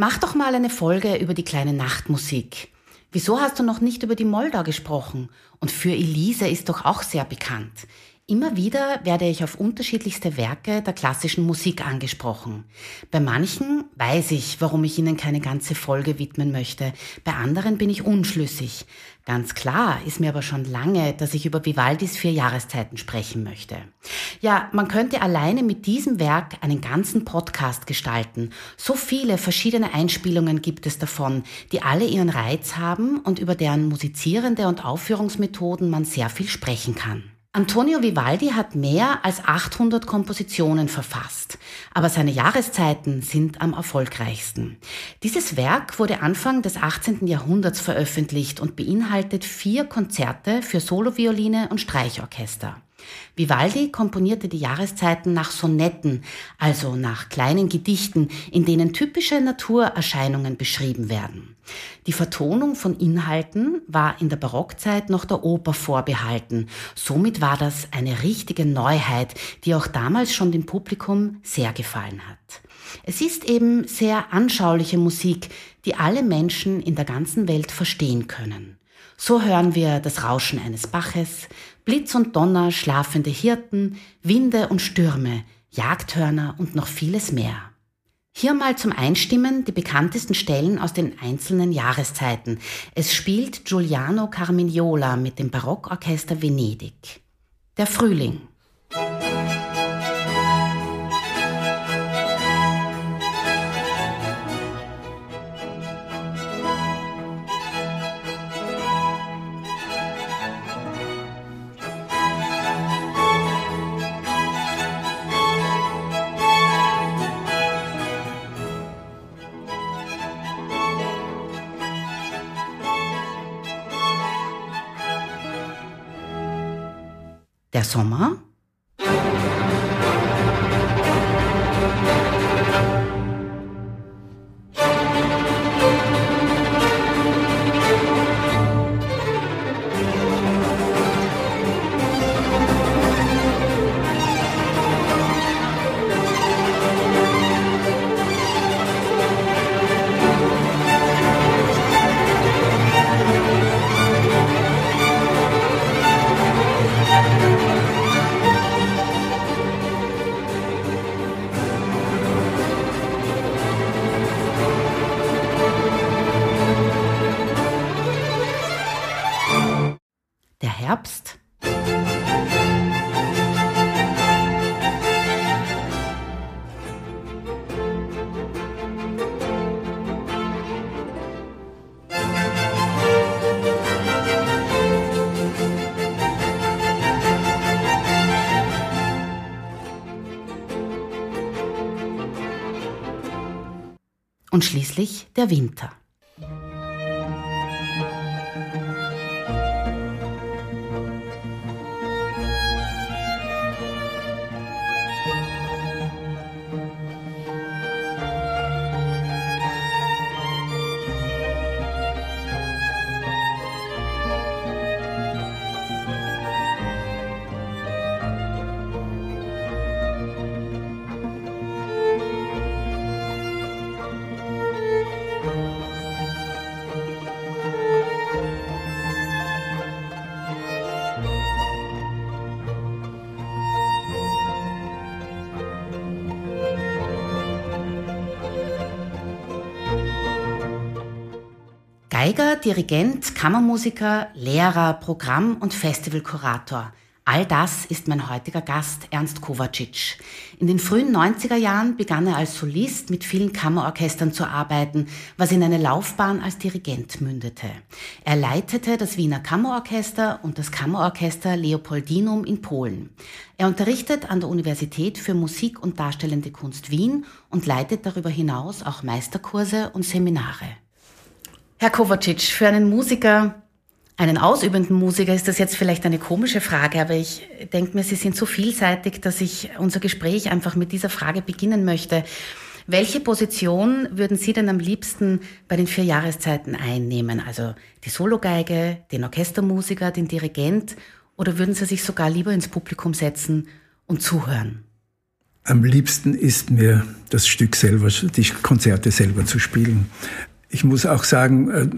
Mach doch mal eine Folge über die kleine Nachtmusik. Wieso hast du noch nicht über die Moldau gesprochen? Und für Elise ist doch auch sehr bekannt. Immer wieder werde ich auf unterschiedlichste Werke der klassischen Musik angesprochen. Bei manchen weiß ich, warum ich ihnen keine ganze Folge widmen möchte. Bei anderen bin ich unschlüssig. Ganz klar ist mir aber schon lange, dass ich über Vivaldis vier Jahreszeiten sprechen möchte. Ja, man könnte alleine mit diesem Werk einen ganzen Podcast gestalten. So viele verschiedene Einspielungen gibt es davon, die alle ihren Reiz haben und über deren musizierende und Aufführungsmethoden man sehr viel sprechen kann. Antonio Vivaldi hat mehr als 800 Kompositionen verfasst, aber seine Jahreszeiten sind am erfolgreichsten. Dieses Werk wurde Anfang des 18. Jahrhunderts veröffentlicht und beinhaltet vier Konzerte für Solovioline und Streichorchester. Vivaldi komponierte die Jahreszeiten nach Sonetten, also nach kleinen Gedichten, in denen typische Naturerscheinungen beschrieben werden. Die Vertonung von Inhalten war in der Barockzeit noch der Oper vorbehalten. Somit war das eine richtige Neuheit, die auch damals schon dem Publikum sehr gefallen hat. Es ist eben sehr anschauliche Musik, die alle Menschen in der ganzen Welt verstehen können. So hören wir das Rauschen eines Baches, Blitz und Donner, schlafende Hirten, Winde und Stürme, Jagdhörner und noch vieles mehr. Hier mal zum Einstimmen die bekanntesten Stellen aus den einzelnen Jahreszeiten. Es spielt Giuliano Carmignola mit dem Barockorchester Venedig. Der Frühling. Der Sommer? Und schließlich der Winter. Geiger, Dirigent, Kammermusiker, Lehrer, Programm- und Festivalkurator. All das ist mein heutiger Gast, Ernst Kovacic. In den frühen 90er Jahren begann er als Solist mit vielen Kammerorchestern zu arbeiten, was in eine Laufbahn als Dirigent mündete. Er leitete das Wiener Kammerorchester und das Kammerorchester Leopoldinum in Polen. Er unterrichtet an der Universität für Musik und Darstellende Kunst Wien und leitet darüber hinaus auch Meisterkurse und Seminare. Herr Kovacic, für einen Musiker, einen ausübenden Musiker ist das jetzt vielleicht eine komische Frage, aber ich denke mir, Sie sind so vielseitig, dass ich unser Gespräch einfach mit dieser Frage beginnen möchte. Welche Position würden Sie denn am liebsten bei den vier Jahreszeiten einnehmen? Also die Sologeige, den Orchestermusiker, den Dirigent oder würden Sie sich sogar lieber ins Publikum setzen und zuhören? Am liebsten ist mir das Stück selber, die Konzerte selber zu spielen. Ich muss auch sagen, äh,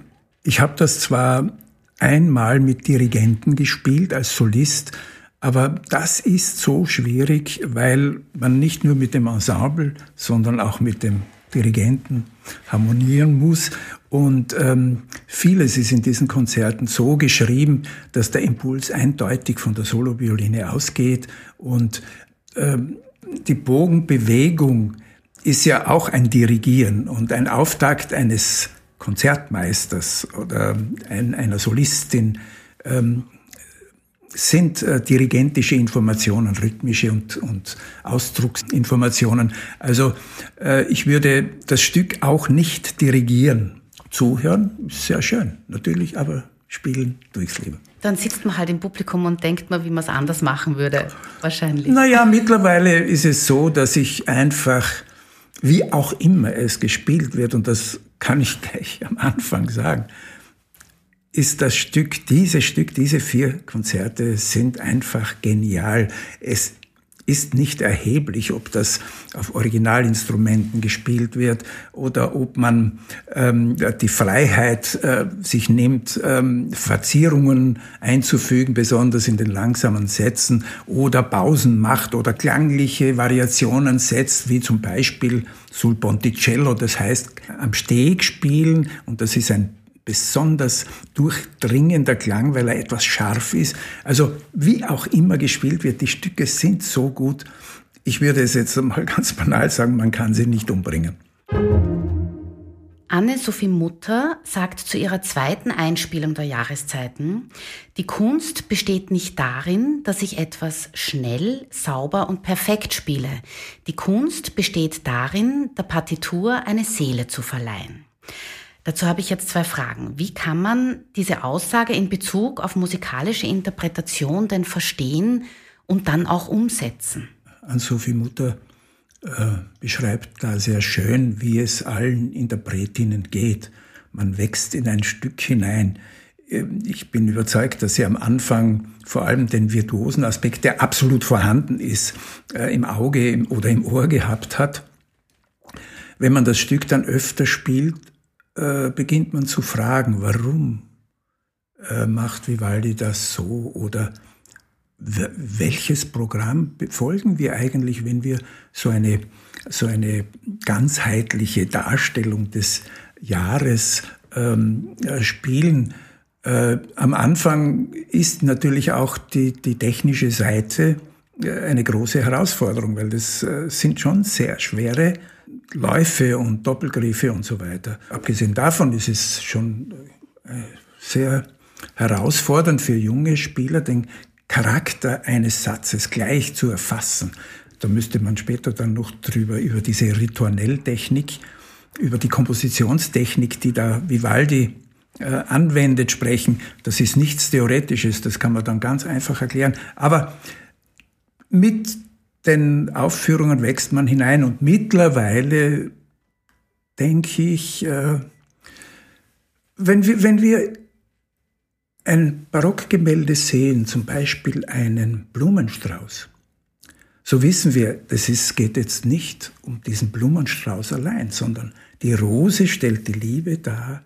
ich habe das zwar einmal mit Dirigenten gespielt als Solist, aber das ist so schwierig, weil man nicht nur mit dem Ensemble, sondern auch mit dem Dirigenten harmonieren muss. Und ähm, vieles ist in diesen Konzerten so geschrieben, dass der Impuls eindeutig von der Solovioline ausgeht. Und ähm, die Bogenbewegung ist ja auch ein Dirigieren und ein Auftakt eines Konzertmeisters oder ein, einer Solistin ähm, sind äh, dirigentische Informationen, rhythmische und, und Ausdrucksinformationen. Also äh, ich würde das Stück auch nicht dirigieren. Zuhören ist sehr schön, natürlich, aber spielen durchs Leben. Dann sitzt man halt im Publikum und denkt mal, wie man es anders machen würde, wahrscheinlich. Naja, mittlerweile ist es so, dass ich einfach, wie auch immer es gespielt wird, und das kann ich gleich am Anfang sagen, ist das Stück, dieses Stück, diese vier Konzerte sind einfach genial. Es ist nicht erheblich, ob das auf Originalinstrumenten gespielt wird oder ob man ähm, die Freiheit äh, sich nimmt, ähm, Verzierungen einzufügen, besonders in den langsamen Sätzen oder Pausen macht oder klangliche Variationen setzt, wie zum Beispiel sul ponticello, das heißt am Steg spielen und das ist ein besonders durchdringender Klang, weil er etwas scharf ist. Also wie auch immer gespielt wird, die Stücke sind so gut. Ich würde es jetzt mal ganz banal sagen, man kann sie nicht umbringen. Anne-Sophie Mutter sagt zu ihrer zweiten Einspielung der Jahreszeiten, die Kunst besteht nicht darin, dass ich etwas schnell, sauber und perfekt spiele. Die Kunst besteht darin, der Partitur eine Seele zu verleihen. Dazu habe ich jetzt zwei Fragen. Wie kann man diese Aussage in Bezug auf musikalische Interpretation denn verstehen und dann auch umsetzen? Ann-Sophie Mutter äh, beschreibt da sehr schön, wie es allen Interpretinnen geht. Man wächst in ein Stück hinein. Ähm, ich bin überzeugt, dass sie am Anfang vor allem den virtuosen Aspekt, der absolut vorhanden ist, äh, im Auge oder im Ohr gehabt hat. Wenn man das Stück dann öfter spielt, äh, beginnt man zu fragen, warum äh, macht Vivaldi das so oder welches Programm befolgen wir eigentlich, wenn wir so eine, so eine ganzheitliche Darstellung des Jahres ähm, äh, spielen? Äh, am Anfang ist natürlich auch die, die technische Seite äh, eine große Herausforderung, weil das sind schon sehr schwere Läufe und Doppelgriffe und so weiter. Abgesehen davon ist es schon äh, sehr herausfordernd für junge Spieler, den Charakter eines Satzes gleich zu erfassen. Da müsste man später dann noch drüber, über diese Ritournelltechnik, über die Kompositionstechnik, die da Vivaldi äh, anwendet, sprechen. Das ist nichts Theoretisches, das kann man dann ganz einfach erklären. Aber mit den Aufführungen wächst man hinein und mittlerweile denke ich, äh, wenn wir, wenn wir ein Barockgemälde sehen, zum Beispiel einen Blumenstrauß, so wissen wir, ist, geht jetzt nicht um diesen Blumenstrauß allein, sondern die Rose stellt die Liebe dar,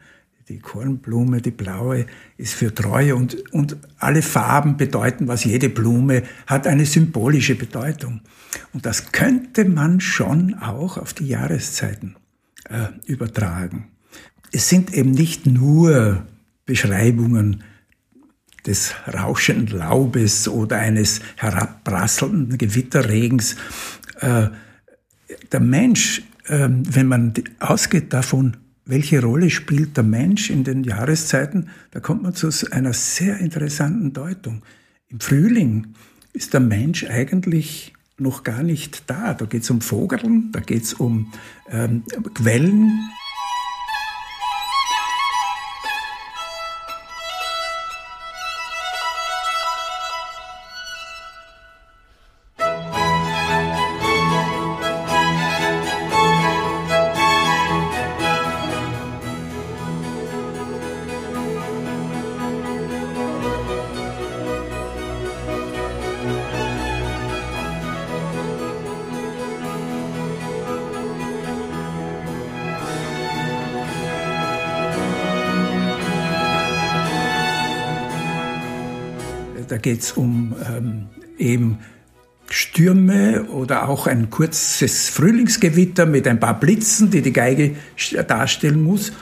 die Kornblume, die blaue, ist für Treue und, und alle Farben bedeuten, was jede Blume hat, eine symbolische Bedeutung. Und das könnte man schon auch auf die Jahreszeiten äh, übertragen. Es sind eben nicht nur Beschreibungen des rauschenden Laubes oder eines herabprasselnden Gewitterregens. Äh, der Mensch, äh, wenn man ausgeht davon, welche Rolle spielt der Mensch in den Jahreszeiten, da kommt man zu einer sehr interessanten Deutung. Im Frühling ist der Mensch eigentlich noch gar nicht da. Da geht es um Vogeln, da geht es um ähm, Quellen. Geht es um ähm, eben Stürme oder auch ein kurzes Frühlingsgewitter mit ein paar Blitzen, die die Geige darstellen muss.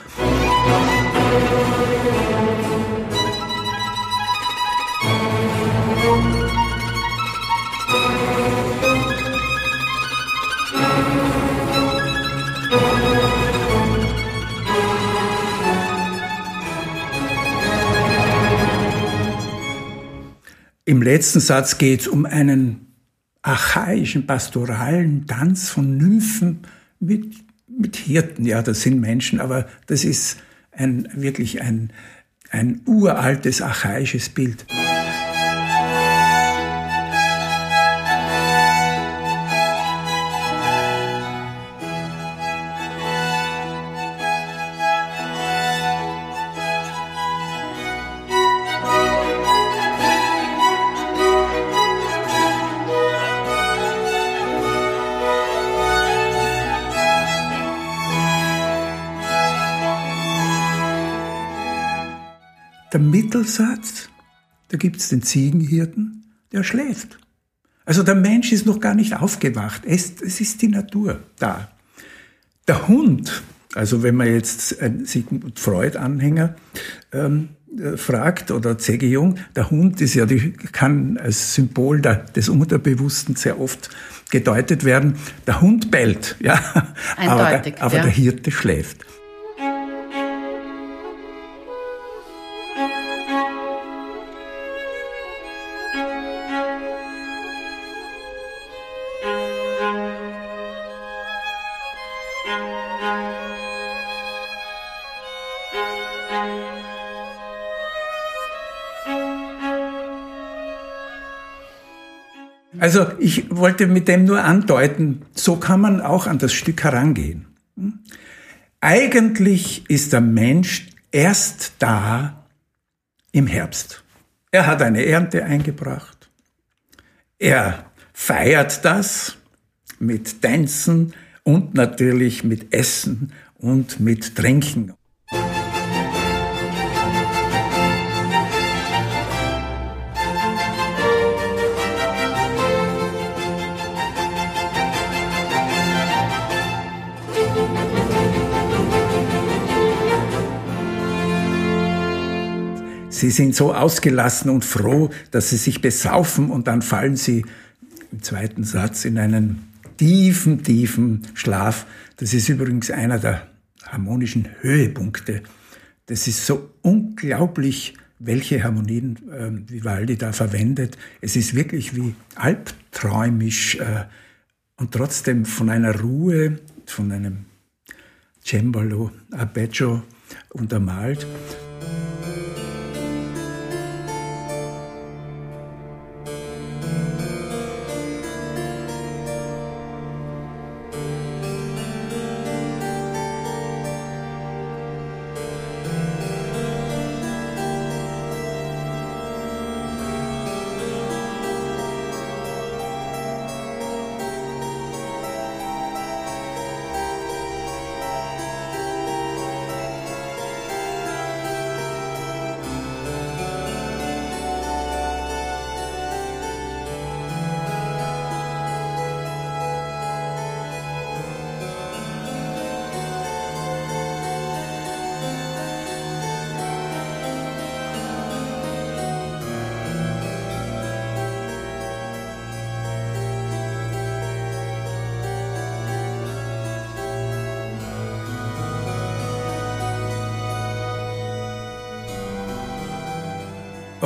Im letzten Satz geht es um einen archaischen pastoralen Tanz von Nymphen mit, mit Hirten. Ja, das sind Menschen, aber das ist ein, wirklich ein, ein uraltes archaisches Bild. Mittelsatz, da gibt es den Ziegenhirten, der schläft. Also der Mensch ist noch gar nicht aufgewacht. Es, es ist die Natur da. Der Hund, also wenn man jetzt einen Sigmund Freud-Anhänger ähm, äh, fragt oder C.G. Jung, der Hund ist ja, die kann als Symbol der, des Unterbewussten sehr oft gedeutet werden. Der Hund bellt, ja, Eindeutig, aber, der, aber ja. der Hirte schläft. Also ich wollte mit dem nur andeuten, so kann man auch an das Stück herangehen. Eigentlich ist der Mensch erst da im Herbst. Er hat eine Ernte eingebracht. Er feiert das mit Tänzen und natürlich mit Essen und mit Trinken. Sie sind so ausgelassen und froh, dass sie sich besaufen und dann fallen sie im zweiten Satz in einen tiefen, tiefen Schlaf. Das ist übrigens einer der harmonischen Höhepunkte. Das ist so unglaublich, welche Harmonien äh, Vivaldi da verwendet. Es ist wirklich wie albträumisch äh, und trotzdem von einer Ruhe, von einem Cembalo, Arpeggio untermalt.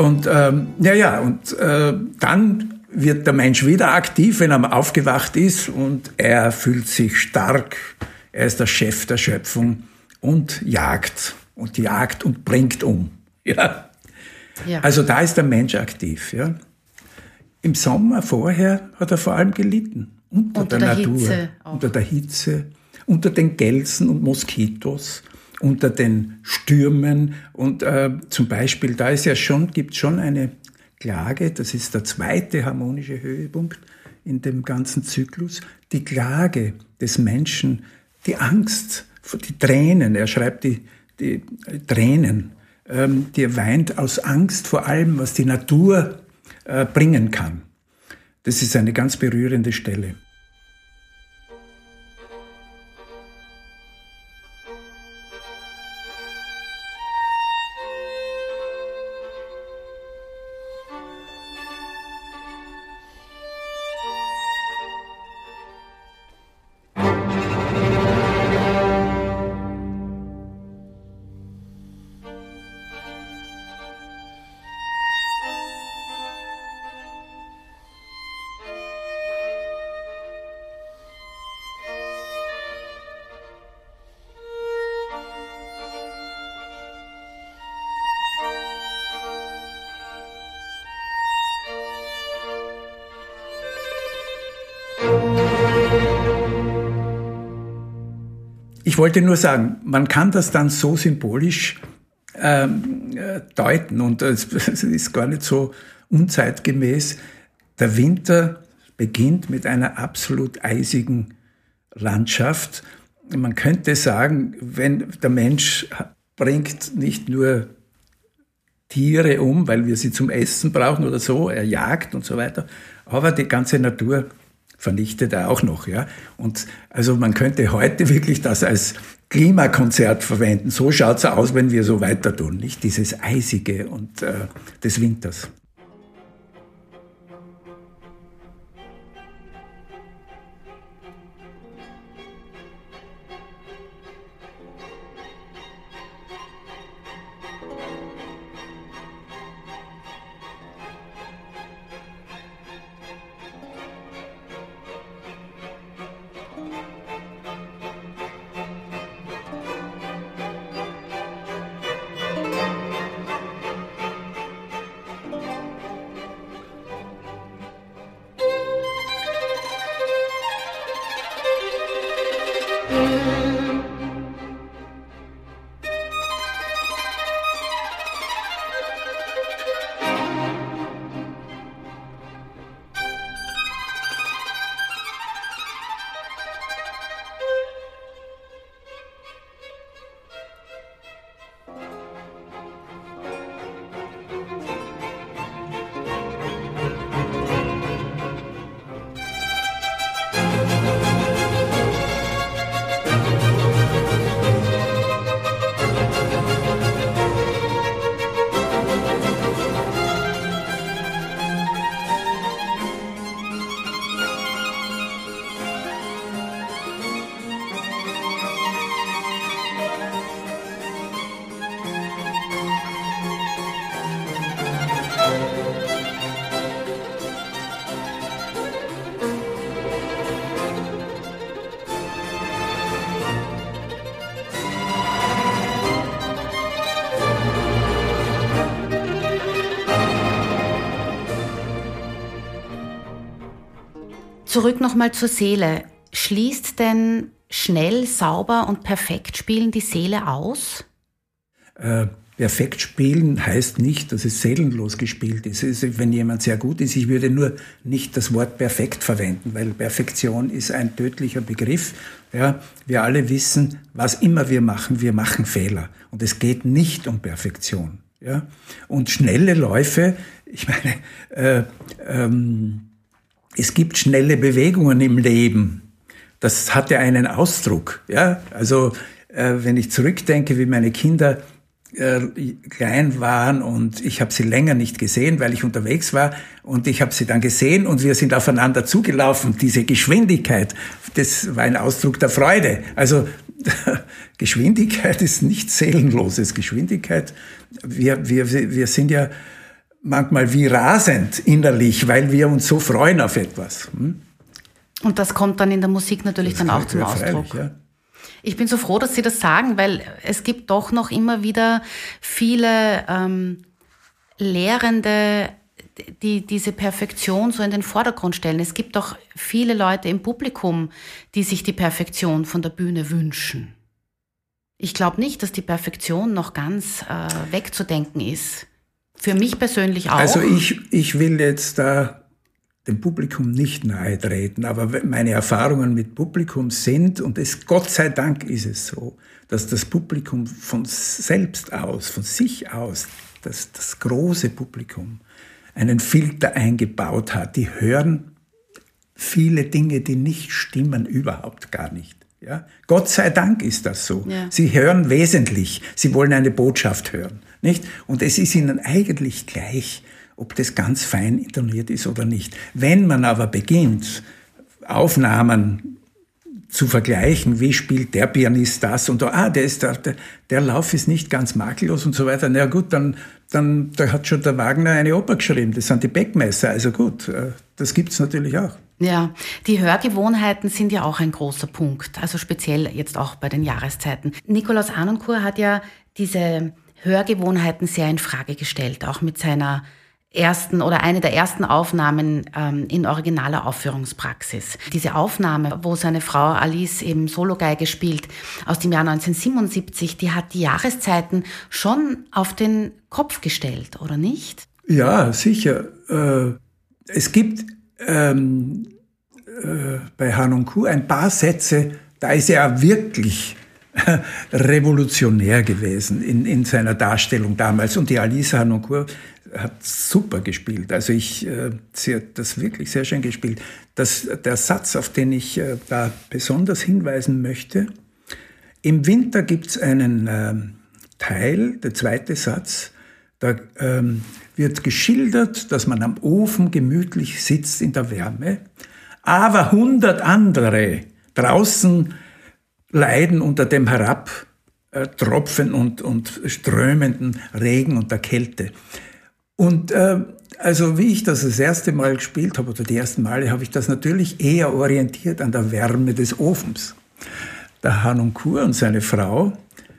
Und ähm, ja, ja, und äh, dann wird der Mensch wieder aktiv, wenn er aufgewacht ist und er fühlt sich stark. Er ist der Chef der Schöpfung und jagt und jagt und bringt um. Ja. ja. Also da ist der Mensch aktiv. Ja. Im Sommer vorher hat er vor allem gelitten unter, unter der, der, Natur, Hitze unter der Hitze, unter den Gelsen und Moskitos unter den Stürmen. Und äh, zum Beispiel, da ist ja schon, gibt schon eine Klage, das ist der zweite harmonische Höhepunkt in dem ganzen Zyklus, die Klage des Menschen, die Angst, die Tränen, er schreibt die, die Tränen, ähm, die er weint aus Angst vor allem, was die Natur äh, bringen kann. Das ist eine ganz berührende Stelle. Ich wollte nur sagen, man kann das dann so symbolisch ähm, äh, deuten und es ist gar nicht so unzeitgemäß. Der Winter beginnt mit einer absolut eisigen Landschaft. Man könnte sagen, wenn der Mensch bringt nicht nur Tiere um, weil wir sie zum Essen brauchen oder so, er jagt und so weiter, aber die ganze Natur vernichtet er auch noch. Ja? Und also man könnte heute wirklich das als Klimakonzert verwenden. So schaut es aus, wenn wir so weiter tun, nicht? Dieses Eisige und äh, des Winters. Zurück nochmal zur Seele. Schließt denn schnell, sauber und perfekt spielen die Seele aus? Äh, perfekt spielen heißt nicht, dass es seelenlos gespielt ist. ist. Wenn jemand sehr gut ist, ich würde nur nicht das Wort perfekt verwenden, weil Perfektion ist ein tödlicher Begriff. Ja, wir alle wissen, was immer wir machen, wir machen Fehler. Und es geht nicht um Perfektion. Ja? Und schnelle Läufe, ich meine, äh, ähm, es gibt schnelle Bewegungen im Leben. Das hat ja einen Ausdruck. Ja? Also äh, wenn ich zurückdenke, wie meine Kinder äh, klein waren und ich habe sie länger nicht gesehen, weil ich unterwegs war und ich habe sie dann gesehen und wir sind aufeinander zugelaufen. Diese Geschwindigkeit, das war ein Ausdruck der Freude. Also Geschwindigkeit ist nichts Seelenloses. Geschwindigkeit, wir, wir, wir sind ja manchmal wie rasend innerlich, weil wir uns so freuen auf etwas. Hm? Und das kommt dann in der Musik natürlich das dann auch zum Ausdruck. Ja. Ich bin so froh, dass Sie das sagen, weil es gibt doch noch immer wieder viele ähm, Lehrende, die diese Perfektion so in den Vordergrund stellen. Es gibt doch viele Leute im Publikum, die sich die Perfektion von der Bühne wünschen. Ich glaube nicht, dass die Perfektion noch ganz äh, wegzudenken ist. Für mich persönlich auch. Also ich, ich will jetzt da dem Publikum nicht nahe treten, aber meine Erfahrungen mit Publikum sind, und es, Gott sei Dank ist es so, dass das Publikum von selbst aus, von sich aus, das, das große Publikum, einen Filter eingebaut hat. Die hören viele Dinge, die nicht stimmen, überhaupt gar nicht. Ja? Gott sei Dank ist das so. Ja. Sie hören wesentlich. Sie wollen eine Botschaft hören. Nicht? Und es ist ihnen eigentlich gleich, ob das ganz fein intoniert ist oder nicht. Wenn man aber beginnt, Aufnahmen zu vergleichen, wie spielt der Pianist das und ah, der ist der, der Lauf ist nicht ganz makellos und so weiter. Na gut, dann, dann da hat schon der Wagner eine Oper geschrieben. Das sind die Beckmesser. Also gut, äh, das gibt's natürlich auch. Ja, die Hörgewohnheiten sind ja auch ein großer Punkt, also speziell jetzt auch bei den Jahreszeiten. Nikolaus Anoncourt hat ja diese Hörgewohnheiten sehr in Frage gestellt, auch mit seiner ersten oder eine der ersten Aufnahmen ähm, in originaler Aufführungspraxis. Diese Aufnahme, wo seine Frau Alice eben Sologeige spielt, aus dem Jahr 1977, die hat die Jahreszeiten schon auf den Kopf gestellt, oder nicht? Ja, sicher. Äh, es gibt ähm, äh, bei Hanonku ein paar Sätze, da ist er wirklich revolutionär gewesen in, in seiner Darstellung damals. Und die Alice Hanoncourt hat super gespielt. Also ich, äh, sie hat das wirklich sehr schön gespielt. Das, der Satz, auf den ich äh, da besonders hinweisen möchte, im Winter gibt es einen äh, Teil, der zweite Satz, da ähm, wird geschildert, dass man am Ofen gemütlich sitzt in der Wärme, aber hundert andere draußen leiden unter dem Herabtropfen und, und strömenden Regen und der Kälte. Und äh, also wie ich das das erste Mal gespielt habe, oder die ersten Male, habe ich das natürlich eher orientiert an der Wärme des Ofens. Der Hanunkur und seine Frau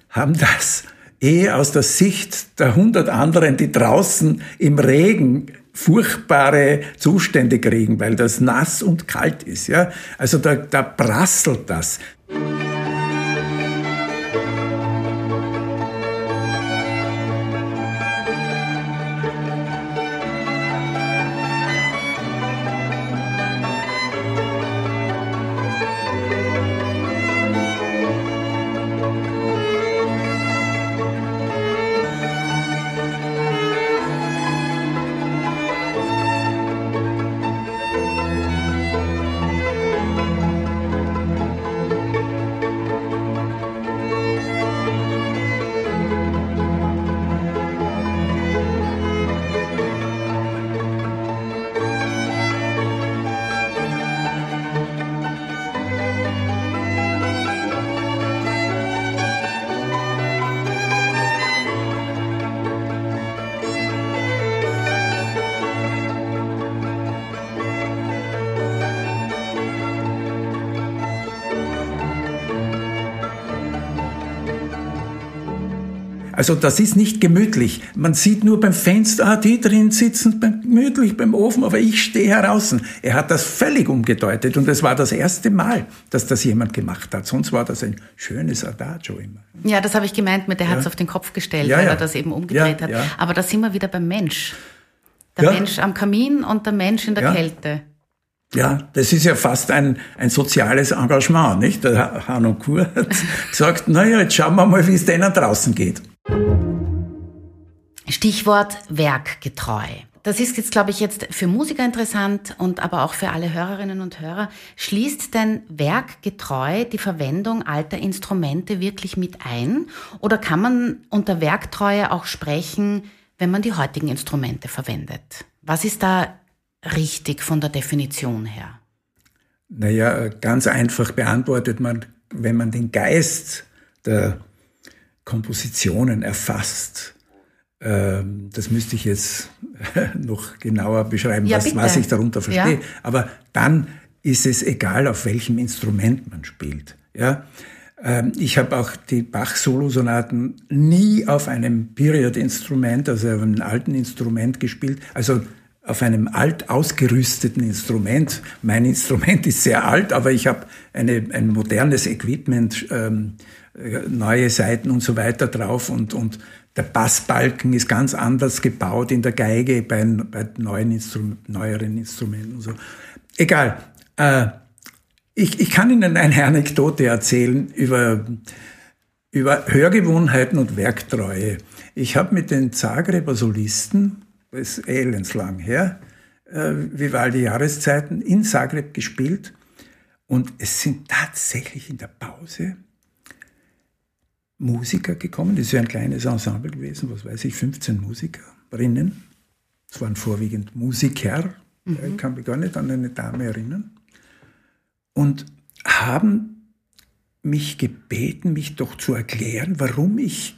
haben das eher aus der Sicht der hundert anderen, die draußen im Regen furchtbare Zustände kriegen, weil das nass und kalt ist. Ja? Also da, da prasselt das. Also das ist nicht gemütlich. Man sieht nur beim Fenster, ah, die drin sitzen beim, gemütlich beim Ofen, aber ich stehe draußen. Er hat das völlig umgedeutet und es war das erste Mal, dass das jemand gemacht hat. Sonst war das ein schönes Adagio immer. Ja, das habe ich gemeint mit, der ja. hat es auf den Kopf gestellt, ja, weil ja. er das eben umgedreht hat. Aber da sind wir wieder beim Mensch. Der Mensch am Kamin und der Mensch in der Kälte. Ja, das ist ja fast ein, ein soziales Engagement, nicht? Der Hanno Kur hat gesagt, naja, jetzt schauen wir mal, wie es denen draußen geht. Stichwort werkgetreu. Das ist jetzt, glaube ich, jetzt für Musiker interessant und aber auch für alle Hörerinnen und Hörer. Schließt denn werkgetreu die Verwendung alter Instrumente wirklich mit ein? Oder kann man unter Werktreue auch sprechen, wenn man die heutigen Instrumente verwendet? Was ist da richtig von der Definition her? Naja, ganz einfach beantwortet man, wenn man den Geist der Kompositionen erfasst. Ähm, das müsste ich jetzt noch genauer beschreiben, ja, was, was, ich darunter verstehe. Ja. Aber dann ist es egal, auf welchem Instrument man spielt. Ja? Ähm, ich habe auch die Bach-Solo-Sonaten nie auf einem Period-Instrument, also auf einem alten Instrument gespielt. Also auf einem alt ausgerüsteten Instrument. Mein Instrument ist sehr alt, aber ich habe ein modernes Equipment. Ähm, neue Seiten und so weiter drauf und, und der Bassbalken ist ganz anders gebaut in der Geige bei, bei neuen Instrum neueren Instrumenten und so. Egal. Äh, ich, ich kann Ihnen eine Anekdote erzählen über, über Hörgewohnheiten und Werktreue. Ich habe mit den Zagreber Solisten das ist elendslang her, äh, Vivaldi Jahreszeiten in Zagreb gespielt. Und es sind tatsächlich in der Pause Musiker gekommen. Das ist ja ein kleines Ensemble gewesen, was weiß ich, 15 Musikerinnen. Es waren vorwiegend Musiker, mhm. ich kann mich gar nicht an eine Dame erinnern. Und haben mich gebeten, mich doch zu erklären, warum ich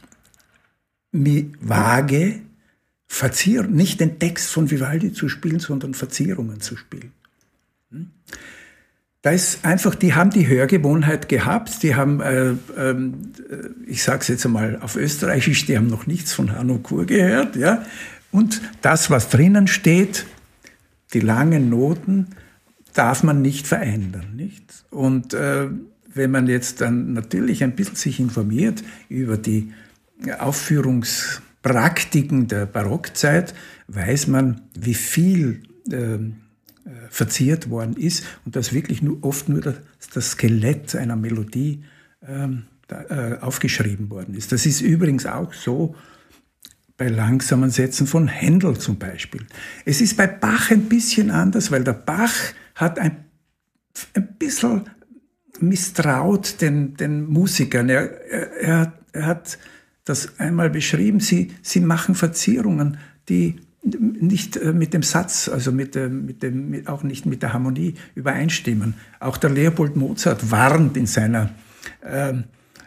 mich wage, Verzier nicht den Text von Vivaldi zu spielen, sondern Verzierungen zu spielen. Hm? Da ist einfach, die haben die Hörgewohnheit gehabt, die haben, äh, äh, ich sage es jetzt einmal auf Österreichisch, die haben noch nichts von Hanno Kur gehört, ja. Und das, was drinnen steht, die langen Noten, darf man nicht verändern, nicht? Und äh, wenn man jetzt dann natürlich ein bisschen sich informiert über die Aufführungspraktiken der Barockzeit, weiß man, wie viel ähm, äh, verziert worden ist und dass wirklich nur, oft nur das, das Skelett einer Melodie ähm, da, äh, aufgeschrieben worden ist. Das ist übrigens auch so bei langsamen Sätzen von Händel zum Beispiel. Es ist bei Bach ein bisschen anders, weil der Bach hat ein, ein bisschen misstraut den, den Musikern. Er, er, er hat das einmal beschrieben, sie, sie machen Verzierungen, die nicht äh, mit dem Satz, also mit dem, mit dem, auch nicht mit der Harmonie übereinstimmen. Auch der Leopold Mozart warnt in seiner ähm,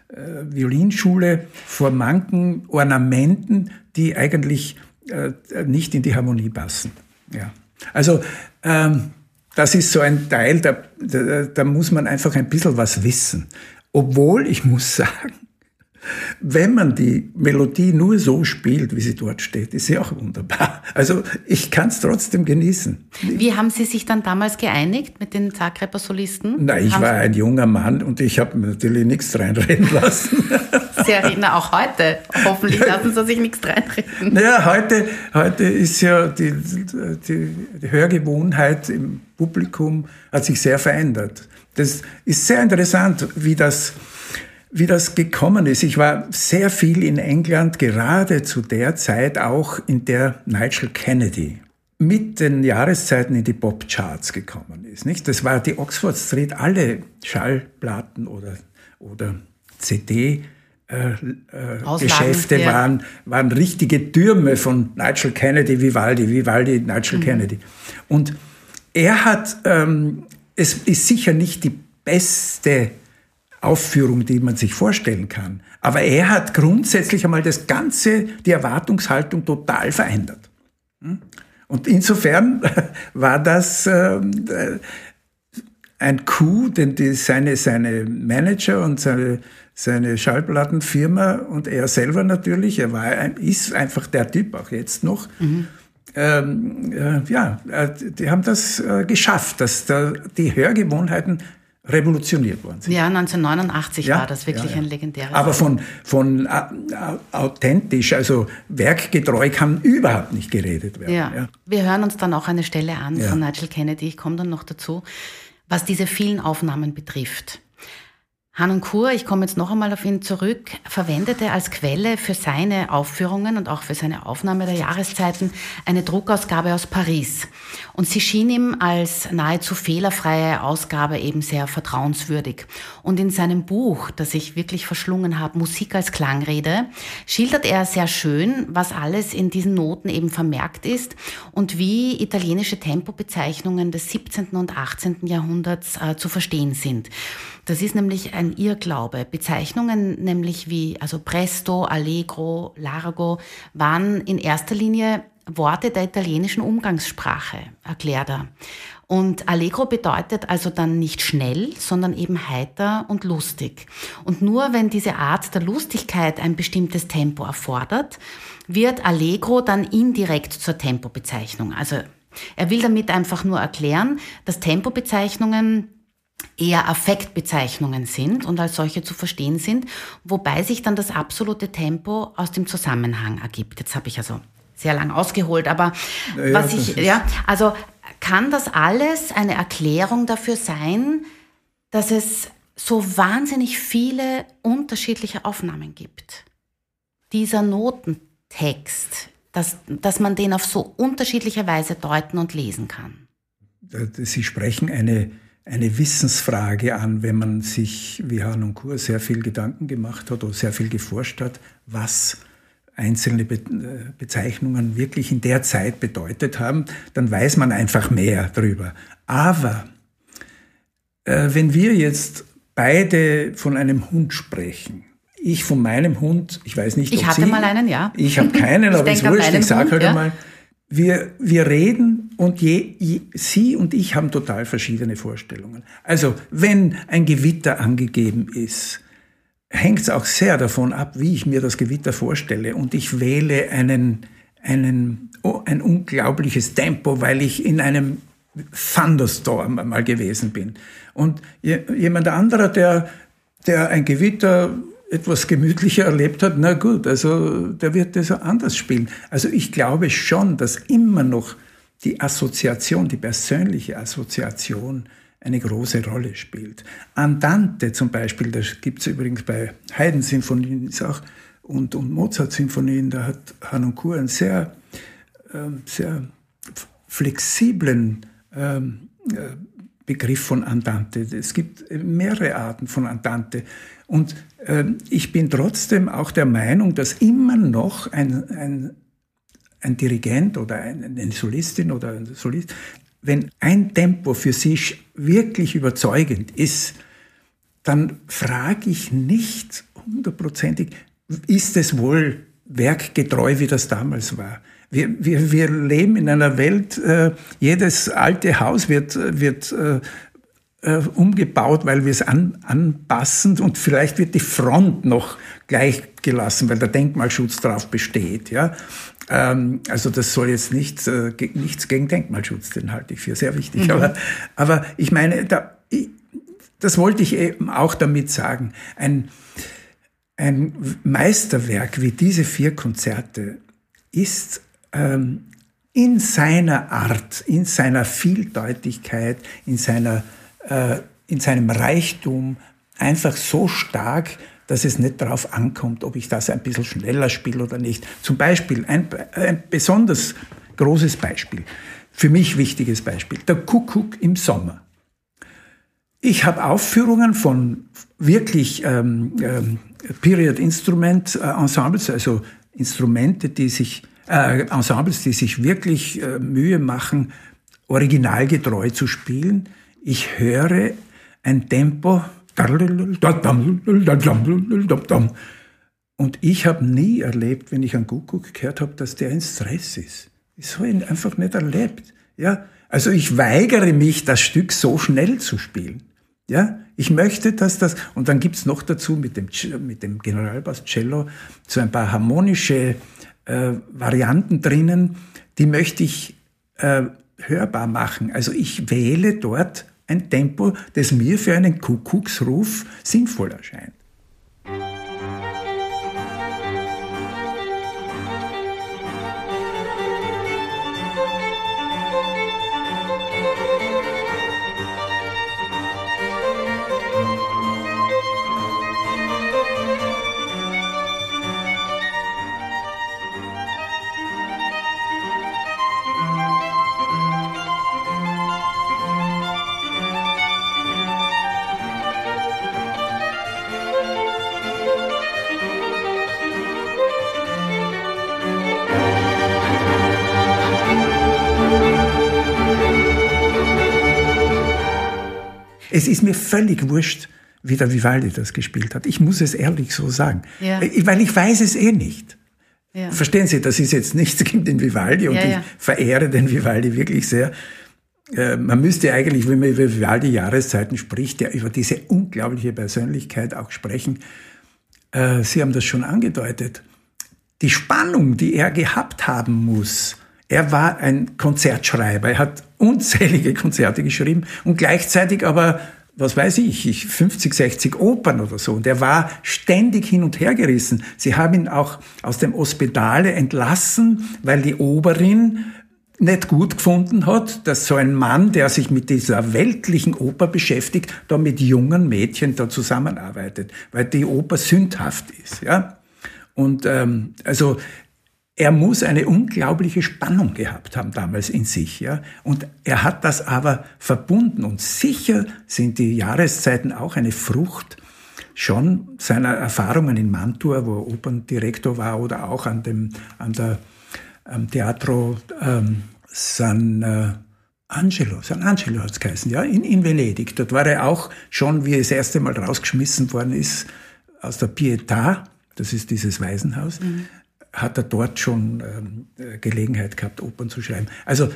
äh, Violinschule vor manchen Ornamenten, die eigentlich äh, nicht in die Harmonie passen. Ja. Also ähm, das ist so ein Teil, da, da, da muss man einfach ein bisschen was wissen. Obwohl, ich muss sagen, wenn man die Melodie nur so spielt, wie sie dort steht, ist sie auch wunderbar. Also ich kann es trotzdem genießen. Wie haben Sie sich dann damals geeinigt mit den Zagreber Solisten? Na, ich haben war Sie ein junger Mann und ich habe natürlich nichts reinreden lassen. Sehr reden auch heute. Hoffentlich lassen Sie sich nichts reinreden. Naja, heute, heute ist ja die, die, die Hörgewohnheit im Publikum hat sich sehr verändert. Das ist sehr interessant, wie das wie das gekommen ist. Ich war sehr viel in England, gerade zu der Zeit auch, in der Nigel Kennedy mit den Jahreszeiten in die Pop-Charts gekommen ist. Nicht? Das war die Oxford Street, alle Schallplatten oder, oder CD. Äh, äh, Geschäfte ja. waren, waren richtige Türme von Nigel Kennedy, Vivaldi, Vivaldi, Nigel mhm. Kennedy. Und er hat, ähm, es ist sicher nicht die beste Aufführung, die man sich vorstellen kann. Aber er hat grundsätzlich einmal das Ganze, die Erwartungshaltung total verändert. Hm? Und insofern war das ähm, äh, ein Coup, denn die, seine, seine Manager und seine, seine Schallplattenfirma und er selber natürlich, er war, ist einfach der Typ, auch jetzt noch, mhm. ähm, äh, ja, äh, die haben das äh, geschafft, dass da die Hörgewohnheiten revolutioniert worden sind. Ja, 1989 ja? war das wirklich ja, ja. ein legendäres. Aber von, von äh, authentisch, also werkgetreu kann überhaupt nicht geredet werden. Ja. Wir hören uns dann auch eine Stelle an von Nigel Kennedy, ich komme dann noch dazu, was diese vielen Aufnahmen betrifft. Hanon Kur, ich komme jetzt noch einmal auf ihn zurück, verwendete als Quelle für seine Aufführungen und auch für seine Aufnahme der Jahreszeiten eine Druckausgabe aus Paris. Und sie schien ihm als nahezu fehlerfreie Ausgabe eben sehr vertrauenswürdig. Und in seinem Buch, das ich wirklich verschlungen habe, Musik als Klangrede, schildert er sehr schön, was alles in diesen Noten eben vermerkt ist und wie italienische Tempobezeichnungen des 17. und 18. Jahrhunderts äh, zu verstehen sind. Das ist nämlich ein Irrglaube. Bezeichnungen nämlich wie also Presto, Allegro, Largo waren in erster Linie Worte der italienischen Umgangssprache, erklärt er. Und Allegro bedeutet also dann nicht schnell, sondern eben heiter und lustig. Und nur wenn diese Art der Lustigkeit ein bestimmtes Tempo erfordert, wird Allegro dann indirekt zur Tempobezeichnung. Also er will damit einfach nur erklären, dass Tempobezeichnungen eher Affektbezeichnungen sind und als solche zu verstehen sind, wobei sich dann das absolute Tempo aus dem Zusammenhang ergibt. Jetzt habe ich also sehr lang ausgeholt, aber ja, was ich, ja, also kann das alles eine Erklärung dafür sein, dass es so wahnsinnig viele unterschiedliche Aufnahmen gibt? Dieser Notentext dass, dass man den auf so unterschiedliche Weise deuten und lesen kann? Sie sprechen eine, eine Wissensfrage an, wenn man sich, wie Hanon Kur, sehr viel Gedanken gemacht hat oder sehr viel geforscht hat, was einzelne Be äh, Bezeichnungen wirklich in der Zeit bedeutet haben, dann weiß man einfach mehr darüber. Aber äh, wenn wir jetzt beide von einem Hund sprechen, ich von meinem Hund, ich weiß nicht, ich ob hatte Sie, mal einen, ja. Ich habe keinen, aber ist wurscht, ich sage halt ja. einmal, wir, wir reden und je, je, Sie und ich haben total verschiedene Vorstellungen. Also, wenn ein Gewitter angegeben ist, hängt es auch sehr davon ab, wie ich mir das Gewitter vorstelle. Und ich wähle einen, einen, oh, ein unglaubliches Tempo, weil ich in einem Thunderstorm mal gewesen bin. Und jemand anderer, der, der ein Gewitter etwas gemütlicher erlebt hat, na gut, also der wird das anders spielen. Also ich glaube schon, dass immer noch die Assoziation, die persönliche Assoziation eine große Rolle spielt. Andante zum Beispiel, das gibt es übrigens bei Haydn-Sinfonien und, und Mozart-Sinfonien, da hat Hanoncourt einen sehr, ähm, sehr flexiblen ähm, äh, Begriff von Andante. Es gibt mehrere Arten von Andante. Und äh, ich bin trotzdem auch der Meinung, dass immer noch ein, ein, ein Dirigent oder ein, eine Solistin oder ein Solist, wenn ein Tempo für sich wirklich überzeugend ist, dann frage ich nicht hundertprozentig, ist es wohl werkgetreu, wie das damals war? Wir, wir, wir leben in einer Welt, äh, jedes alte Haus wird, wird äh, äh, umgebaut, weil wir es an, anpassen und vielleicht wird die Front noch gleich gelassen, weil der Denkmalschutz drauf besteht. Ja? Ähm, also das soll jetzt nicht, äh, nichts gegen Denkmalschutz, den halte ich für sehr wichtig. Mhm. Aber, aber ich meine, da, ich, das wollte ich eben auch damit sagen. Ein, ein Meisterwerk wie diese vier Konzerte ist ähm, in seiner Art, in seiner Vieldeutigkeit, in, seiner, äh, in seinem Reichtum einfach so stark, dass es nicht darauf ankommt, ob ich das ein bisschen schneller spiele oder nicht. Zum Beispiel ein, ein besonders großes Beispiel, für mich wichtiges Beispiel, der Kuckuck im Sommer. Ich habe Aufführungen von wirklich ähm, ähm, Period Instrument äh, Ensembles, also Instrumente, die sich äh, Ensembles, die sich wirklich äh, Mühe machen, originalgetreu zu spielen. Ich höre ein Tempo und ich habe nie erlebt, wenn ich einen Kuckuck gehört habe, dass der in Stress ist. Ich habe ihn einfach nicht erlebt. Ja? Also ich weigere mich, das Stück so schnell zu spielen. Ja, ich möchte, dass das, und dann gibt's noch dazu mit dem, mit dem Generalbass Cello so ein paar harmonische äh, Varianten drinnen, die möchte ich äh, hörbar machen. Also ich wähle dort ein Tempo, das mir für einen Kuckucksruf sinnvoll erscheint. Es ist mir völlig wurscht, wie der Vivaldi das gespielt hat. Ich muss es ehrlich so sagen. Ja. Weil ich weiß es eh nicht. Ja. Verstehen Sie, das ist jetzt nichts gegen den Vivaldi und ja, ich verehre den Vivaldi wirklich sehr. Äh, man müsste eigentlich, wenn man über Vivaldi Jahreszeiten spricht, ja über diese unglaubliche Persönlichkeit auch sprechen. Äh, Sie haben das schon angedeutet. Die Spannung, die er gehabt haben muss, er war ein Konzertschreiber. Er hat unzählige Konzerte geschrieben und gleichzeitig aber, was weiß ich, 50, 60 Opern oder so. Und er war ständig hin und her gerissen. Sie haben ihn auch aus dem Hospitale entlassen, weil die Oberin nicht gut gefunden hat, dass so ein Mann, der sich mit dieser weltlichen Oper beschäftigt, da mit jungen Mädchen da zusammenarbeitet, weil die Oper sündhaft ist. Ja? Und ähm, also er muss eine unglaubliche Spannung gehabt haben damals in sich, ja. Und er hat das aber verbunden. Und sicher sind die Jahreszeiten auch eine Frucht schon seiner Erfahrungen in Mantua, wo er Operndirektor war oder auch an dem, an der, am Teatro ähm, San äh, Angelo, San Angelo hat es geheißen, ja, in, in Venedig. Dort war er auch schon, wie er das erste Mal rausgeschmissen worden ist, aus der Pietà, das ist dieses Waisenhaus, mhm hat er dort schon ähm, äh, Gelegenheit gehabt, Opern zu schreiben. Also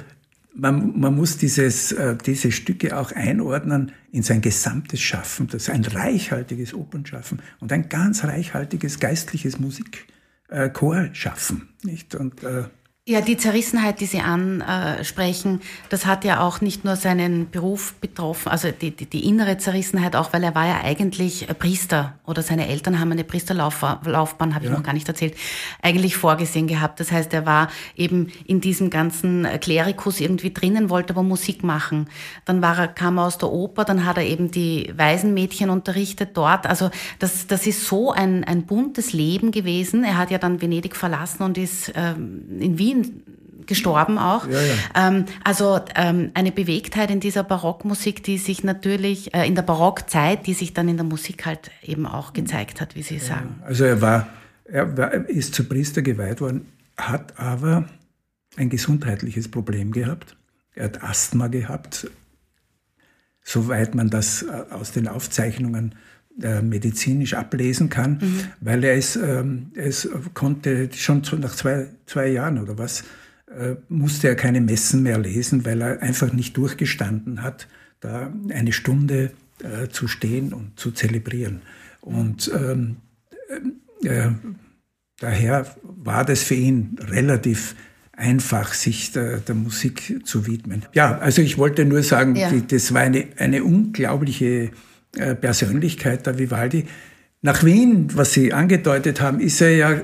man, man muss dieses, äh, diese Stücke auch einordnen in sein gesamtes Schaffen, das ist ein reichhaltiges Opernschaffen und ein ganz reichhaltiges geistliches Musikchorschaffen, äh, nicht? Und äh, ja, die Zerrissenheit, die Sie ansprechen, das hat ja auch nicht nur seinen Beruf betroffen, also die, die, die innere Zerrissenheit auch, weil er war ja eigentlich Priester oder seine Eltern haben eine Priesterlaufbahn, habe ich ja. noch gar nicht erzählt, eigentlich vorgesehen gehabt. Das heißt, er war eben in diesem ganzen Klerikus irgendwie drinnen, wollte aber Musik machen. Dann war er, kam er aus der Oper, dann hat er eben die Waisenmädchen unterrichtet dort. Also das, das ist so ein, ein buntes Leben gewesen. Er hat ja dann Venedig verlassen und ist ähm, in Wien gestorben auch. Ja, ja. Ähm, also ähm, eine Bewegtheit in dieser Barockmusik, die sich natürlich äh, in der Barockzeit, die sich dann in der Musik halt eben auch gezeigt hat, wie Sie sagen. Also er war, er war, ist zu Priester geweiht worden, hat aber ein gesundheitliches Problem gehabt. Er hat Asthma gehabt, soweit man das äh, aus den Aufzeichnungen äh, medizinisch ablesen kann, mhm. weil er es, ähm, es konnte schon nach zwei, zwei Jahren oder was, äh, musste er keine Messen mehr lesen, weil er einfach nicht durchgestanden hat, da eine Stunde äh, zu stehen und zu zelebrieren. Und ähm, äh, daher war das für ihn relativ einfach, sich der, der, Musik zu widmen. Ja, also ich wollte nur sagen, ja. das war eine, eine unglaubliche äh, Persönlichkeit, der Vivaldi. Nach Wien, was Sie angedeutet haben, ist er ja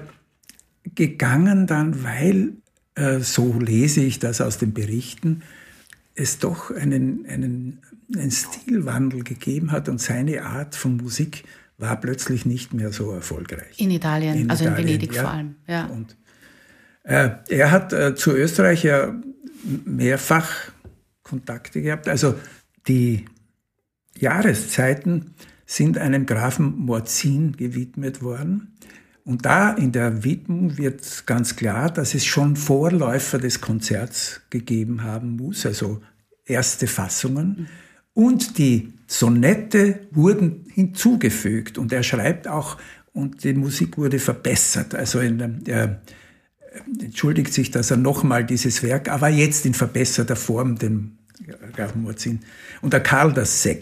gegangen dann, weil, äh, so lese ich das aus den Berichten, es doch einen, einen, einen Stilwandel gegeben hat und seine Art von Musik war plötzlich nicht mehr so erfolgreich. In Italien, in also Italien, in Venedig ja. vor allem. Ja. Und, äh, er hat äh, zu Österreich ja mehrfach Kontakte gehabt. Also die Jahreszeiten sind einem Grafen Morzin gewidmet worden. Und da in der Widmung wird ganz klar, dass es schon Vorläufer des Konzerts gegeben haben muss, also erste Fassungen. Und die Sonette wurden hinzugefügt. Und er schreibt auch, und die Musik wurde verbessert. Also in, er entschuldigt sich, dass er nochmal dieses Werk, aber jetzt in verbesserter Form dem Grafen Morzin. Und der Karl VI.,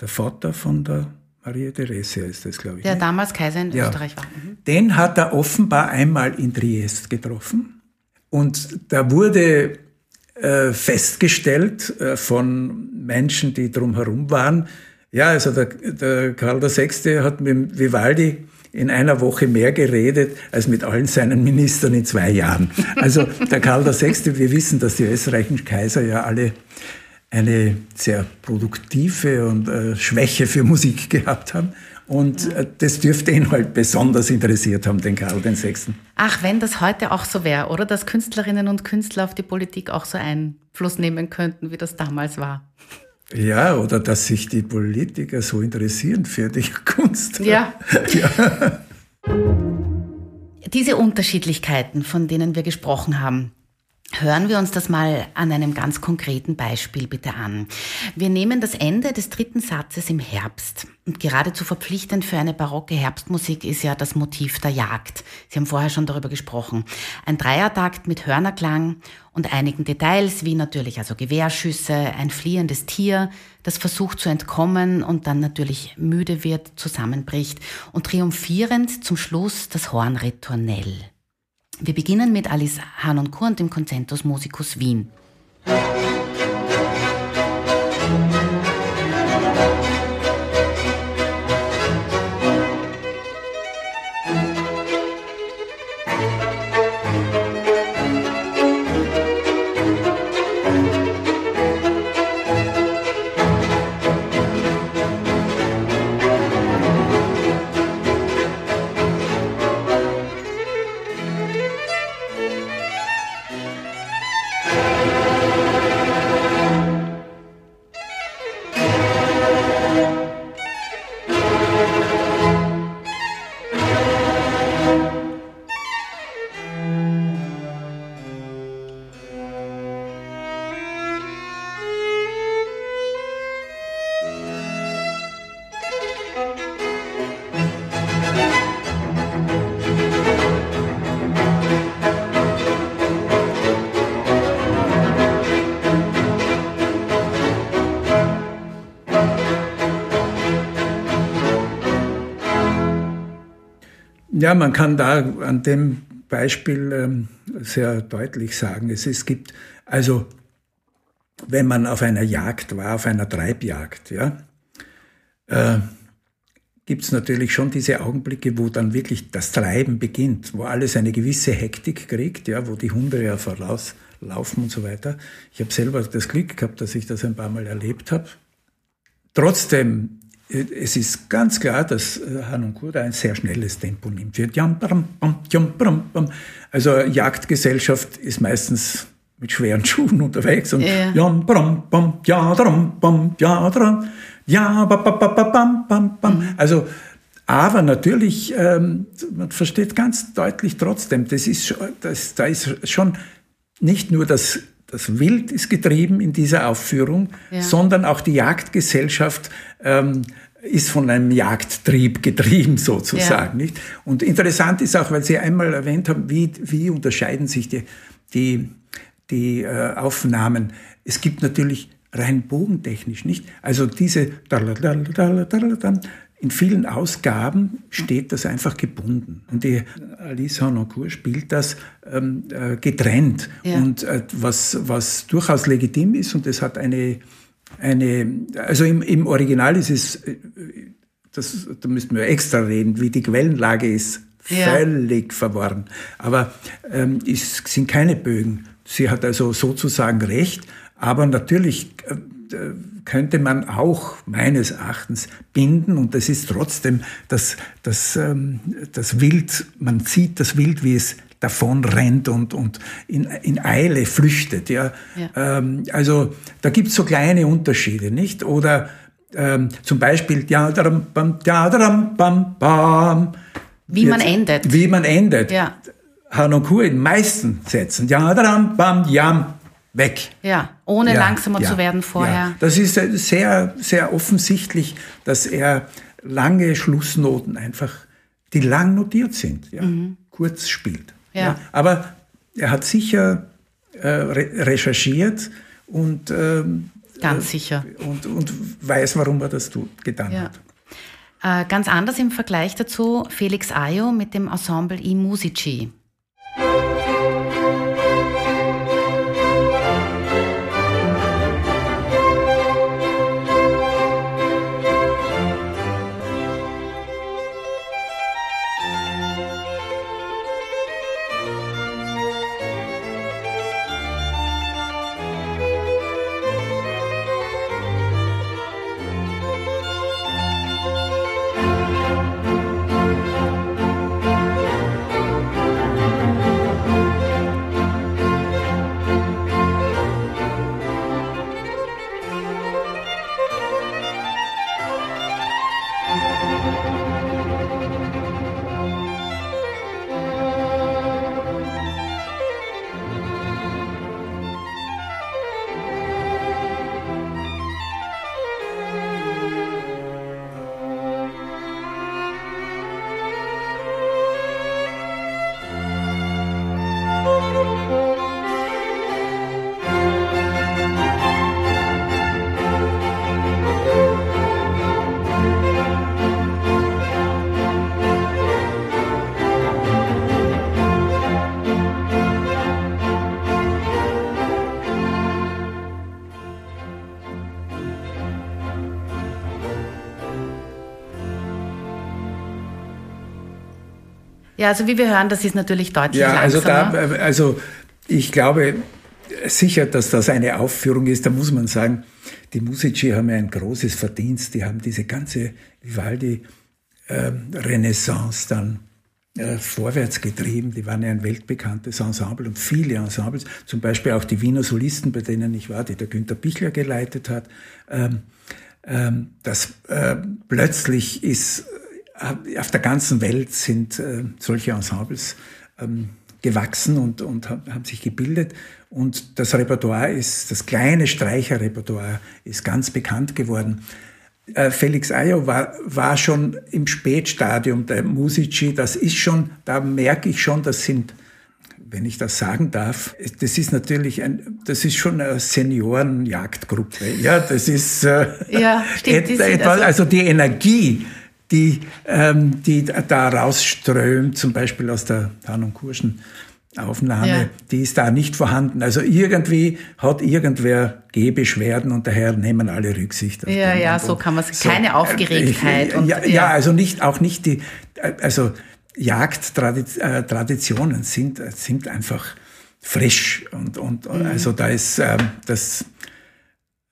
der Vater von der Maria Theresia ist das, glaube ich. Der nicht? damals Kaiser in ja. Österreich war. Mhm. Den hat er offenbar einmal in Triest getroffen. Und da wurde äh, festgestellt äh, von Menschen, die drumherum waren, ja, also der, der Karl VI. hat mit Vivaldi in einer Woche mehr geredet als mit allen seinen Ministern in zwei Jahren. Also der Karl VI., wir wissen, dass die österreichischen Kaiser ja alle eine sehr produktive und äh, Schwäche für Musik gehabt haben. Und äh, das dürfte ihn halt besonders interessiert haben, den Karl VI. Ach, wenn das heute auch so wäre, oder? Dass Künstlerinnen und Künstler auf die Politik auch so Einfluss nehmen könnten, wie das damals war. Ja, oder dass sich die Politiker so interessieren für die Kunst. Ja. ja. Diese Unterschiedlichkeiten, von denen wir gesprochen haben, Hören wir uns das mal an einem ganz konkreten Beispiel bitte an. Wir nehmen das Ende des dritten Satzes im Herbst. Und geradezu verpflichtend für eine barocke Herbstmusik ist ja das Motiv der Jagd. Sie haben vorher schon darüber gesprochen. Ein Dreiertakt mit Hörnerklang und einigen Details, wie natürlich also Gewehrschüsse, ein fliehendes Tier, das versucht zu entkommen und dann natürlich müde wird, zusammenbricht und triumphierend zum Schluss das Hornritornell. Wir beginnen mit Alice Hahn und Kur und dem Concentus Musicus Wien. Ja, man kann da an dem Beispiel ähm, sehr deutlich sagen, es, es gibt, also wenn man auf einer Jagd war, auf einer Treibjagd, ja, äh, gibt es natürlich schon diese Augenblicke, wo dann wirklich das Treiben beginnt, wo alles eine gewisse Hektik kriegt, ja, wo die Hunde ja vorauslaufen und so weiter. Ich habe selber das Glück gehabt, dass ich das ein paar Mal erlebt habe. Trotzdem es ist ganz klar, dass äh, Hanun ein sehr schnelles Tempo nimmt. Also Jagdgesellschaft ist meistens mit schweren Schuhen unterwegs und ja. also aber natürlich, ähm, man versteht ganz deutlich trotzdem, das ist, das, da ist schon nicht nur das, das Wild ist getrieben in dieser Aufführung, ja. sondern auch die Jagdgesellschaft ähm, ist von einem Jagdtrieb getrieben sozusagen, ja. nicht? Und interessant ist auch, weil Sie einmal erwähnt haben, wie, wie unterscheiden sich die, die, die äh, Aufnahmen. Es gibt natürlich rein bogentechnisch, nicht? Also diese in vielen Ausgaben steht das einfach gebunden. Und die Alice Hanoncourt spielt das ähm, äh, getrennt. Ja. Und äh, was, was durchaus legitim ist, und es hat eine eine, also im, im Original ist es, äh, das, da müssten wir extra reden, wie die Quellenlage ist, ja. völlig verworren. Aber ähm, es sind keine Bögen. Sie hat also sozusagen recht, aber natürlich äh, könnte man auch meines Erachtens binden und das ist trotzdem das, das, ähm, das Wild, man sieht das Wild, wie es davon rennt und, und in, in Eile flüchtet. Ja. ja. Ähm, also da gibt es so kleine Unterschiede, nicht? Oder ähm, zum Beispiel ja, daram, bam, ja, daram, bam, bam, wie man endet. Wie man endet. Ja. Hanoku in meisten Sätzen. Ja, daram, bam, jam, weg. Ja, ohne ja, langsamer ja, zu werden vorher. Ja. Das ist äh, sehr, sehr offensichtlich, dass er lange Schlussnoten einfach, die lang notiert sind, ja, mhm. kurz spielt. Ja. Aber er hat sicher äh, re recherchiert und ähm, ganz äh, sicher und, und weiß, warum er das tut, getan hat. Äh, ganz anders im Vergleich dazu Felix Ayo mit dem Ensemble I Musici. Ja, also wie wir hören, das ist natürlich deutlich ja, also langsamer. Also, da, also ich glaube sicher, dass das eine Aufführung ist. Da muss man sagen, die Musici haben ja ein großes Verdienst. Die haben diese ganze Vivaldi-Renaissance dann äh, vorwärts getrieben. Die waren ja ein weltbekanntes Ensemble und viele Ensembles, zum Beispiel auch die Wiener Solisten, bei denen ich war, die der Günter Bichler geleitet hat. Ähm, ähm, das äh, plötzlich ist auf der ganzen Welt sind äh, solche Ensembles ähm, gewachsen und, und haben sich gebildet. Und das Repertoire ist, das kleine Streicherrepertoire ist ganz bekannt geworden. Äh, Felix Ayo war, war schon im Spätstadium der Musici. Das ist schon, da merke ich schon, das sind, wenn ich das sagen darf, das ist natürlich ein, das ist schon eine Seniorenjagdgruppe. Ja, das ist, äh, ja, stimmt, etwa, also, also die Energie, die, ähm, die da rausströmt, zum Beispiel aus der Tan- und Kurschen Aufnahme, ja. die ist da nicht vorhanden. Also irgendwie hat irgendwer Gehbeschwerden und daher nehmen alle Rücksicht Ja, ja, so kann man es. Keine so, Aufgeregtheit. Äh, und, ja, ja, also nicht, auch nicht die, also Jagdtraditionen sind, sind einfach frisch und, und mhm. also da ist ähm, das,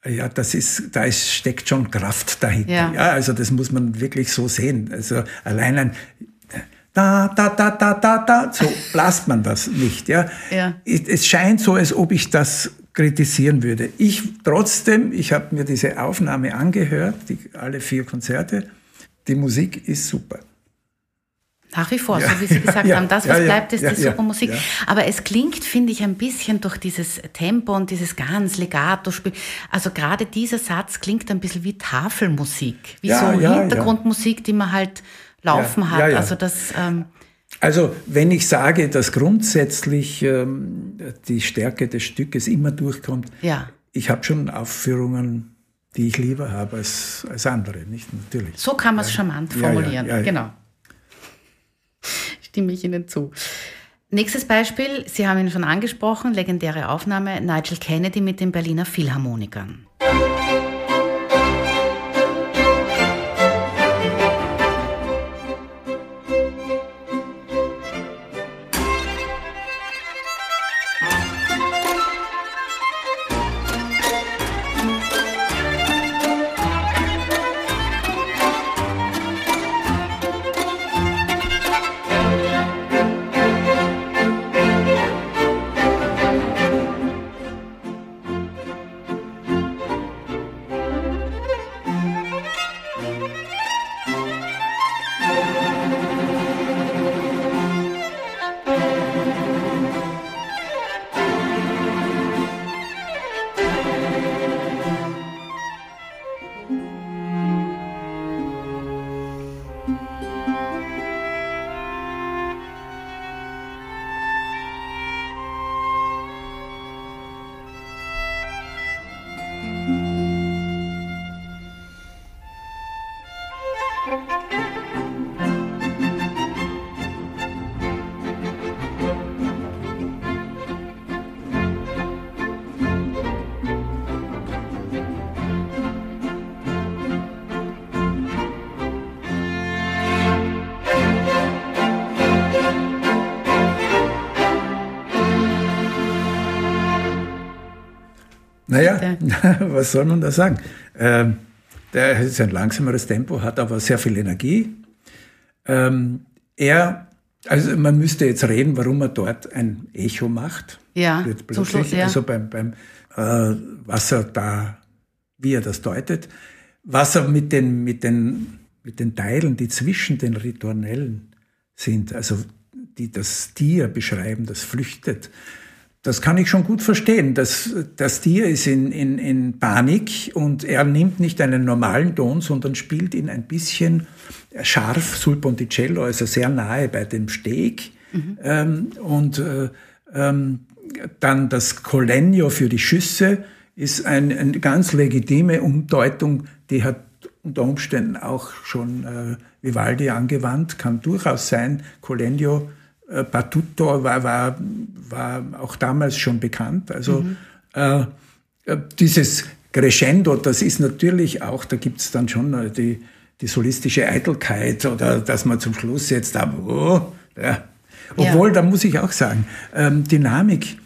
ja, das ist, da ist, steckt schon Kraft dahinter. Ja. ja. also das muss man wirklich so sehen. Also allein ein da, da, da, da, da, da, so lasst man das nicht. Ja? ja. Es scheint so, als ob ich das kritisieren würde. Ich trotzdem, ich habe mir diese Aufnahme angehört, die, alle vier Konzerte. Die Musik ist super. Nach wie vor, ja, so wie Sie gesagt ja, haben, das, was ja, bleibt, ist die super Musik. Aber es klingt, finde ich, ein bisschen durch dieses Tempo und dieses ganz Legato-Spiel. Also gerade dieser Satz klingt ein bisschen wie Tafelmusik, wie so Hintergrundmusik, die man halt laufen hat. Also das. Ähm also wenn ich sage, dass grundsätzlich ähm, die Stärke des Stückes immer durchkommt, ich habe schon Aufführungen, die ich lieber habe als, als andere, nicht natürlich. So kann man es charmant formulieren, genau. Stimme ich Ihnen zu. Nächstes Beispiel, Sie haben ihn schon angesprochen, legendäre Aufnahme, Nigel Kennedy mit den Berliner Philharmonikern. Naja, was soll man da sagen? Ähm, der ist ein langsameres Tempo, hat aber sehr viel Energie. Ähm, er, also man müsste jetzt reden, warum er dort ein Echo macht. Ja, zum Schluss, ja. Also beim, beim äh, was er da, wie er das deutet, was er mit den, mit den, mit den Teilen, die zwischen den Ritornellen sind, also die das Tier beschreiben, das flüchtet, das kann ich schon gut verstehen. Das, das Tier ist in, in, in Panik und er nimmt nicht einen normalen Ton, sondern spielt ihn ein bisschen scharf, sul ponticello, also sehr nahe bei dem Steg. Mhm. Ähm, und äh, ähm, dann das Collegno für die Schüsse ist ein, eine ganz legitime Umdeutung, die hat unter Umständen auch schon äh, Vivaldi angewandt, kann durchaus sein. Collegno äh, Battuto war, war, war auch damals schon bekannt. Also mhm. äh, äh dieses Crescendo, das ist natürlich auch, da gibt es dann schon die, die solistische Eitelkeit oder dass man zum Schluss jetzt da, oh, ja. obwohl, ja. da muss ich auch sagen, ähm, Dynamik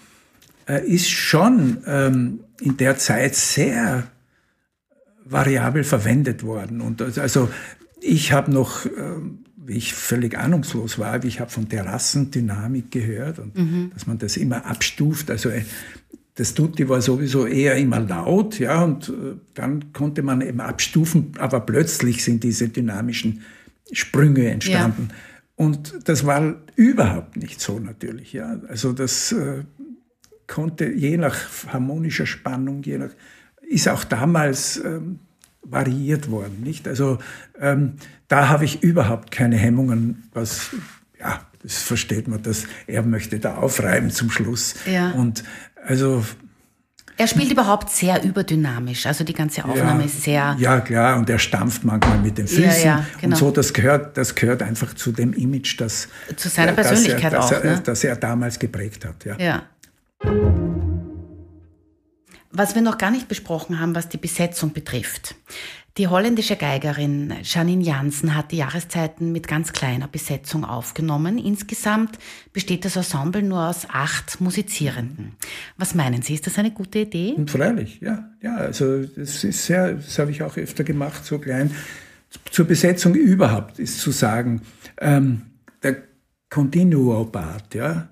äh, ist schon ähm, in der Zeit sehr variabel verwendet worden. Und also ich habe noch ähm, ich völlig ahnungslos war, wie ich habe von Terrassendynamik gehört und mhm. dass man das immer abstuft. Also äh, das Tutti war sowieso eher immer laut, ja, und äh, dann konnte man eben abstufen, aber plötzlich sind diese dynamischen Sprünge entstanden. Ja. Und das war überhaupt nicht so natürlich. Ja. Also das äh, konnte je nach harmonischer Spannung, je nach, ist auch damals ähm, variiert worden. Nicht? Also ähm, da habe ich überhaupt keine Hemmungen, was ja, das versteht man, dass er möchte da aufreiben zum Schluss. Ja. Und also er spielt überhaupt sehr überdynamisch. Also die ganze Aufnahme ja, ist sehr. Ja, klar, und er stampft manchmal mit den Füßen. Ja, ja, genau. Und so, das gehört, das gehört einfach zu dem Image, das. Zu seiner Persönlichkeit dass er, auch. Er, ne? Das er damals geprägt hat. Ja. ja. Was wir noch gar nicht besprochen haben, was die Besetzung betrifft. Die holländische Geigerin Janine Jansen hat die Jahreszeiten mit ganz kleiner Besetzung aufgenommen. Insgesamt besteht das Ensemble nur aus acht Musizierenden. Was meinen Sie, ist das eine gute Idee? Und freilich, ja. Ja, also das ist sehr, das habe ich auch öfter gemacht, so klein. Zur Besetzung überhaupt ist zu sagen, ähm, der Continuo Part, ja,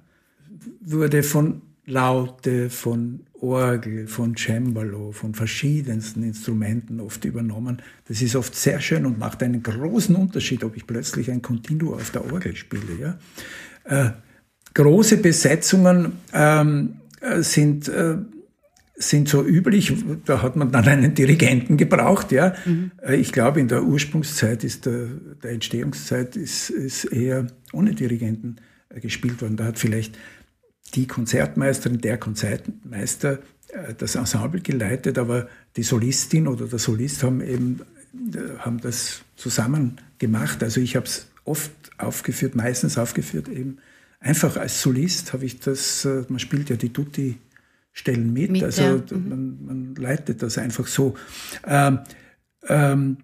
wurde von Laute, von Orgel, von Cembalo, von verschiedensten Instrumenten oft übernommen. Das ist oft sehr schön und macht einen großen Unterschied, ob ich plötzlich ein Continuo auf der Orgel spiele. Ja? Äh, große Besetzungen ähm, äh, sind, äh, sind so üblich. Da hat man dann einen Dirigenten gebraucht. Ja? Mhm. Äh, ich glaube, in der Ursprungszeit, ist der, der Entstehungszeit, ist, ist eher ohne Dirigenten äh, gespielt worden. Da hat vielleicht die Konzertmeisterin, der Konzertmeister äh, das Ensemble geleitet, aber die Solistin oder der Solist haben eben äh, haben das zusammen gemacht. Also ich habe es oft aufgeführt, meistens aufgeführt eben einfach als Solist habe ich das, äh, man spielt ja die Tutti Stellen mit, mit also ja. mhm. man, man, leitet das einfach so. Ähm, ähm,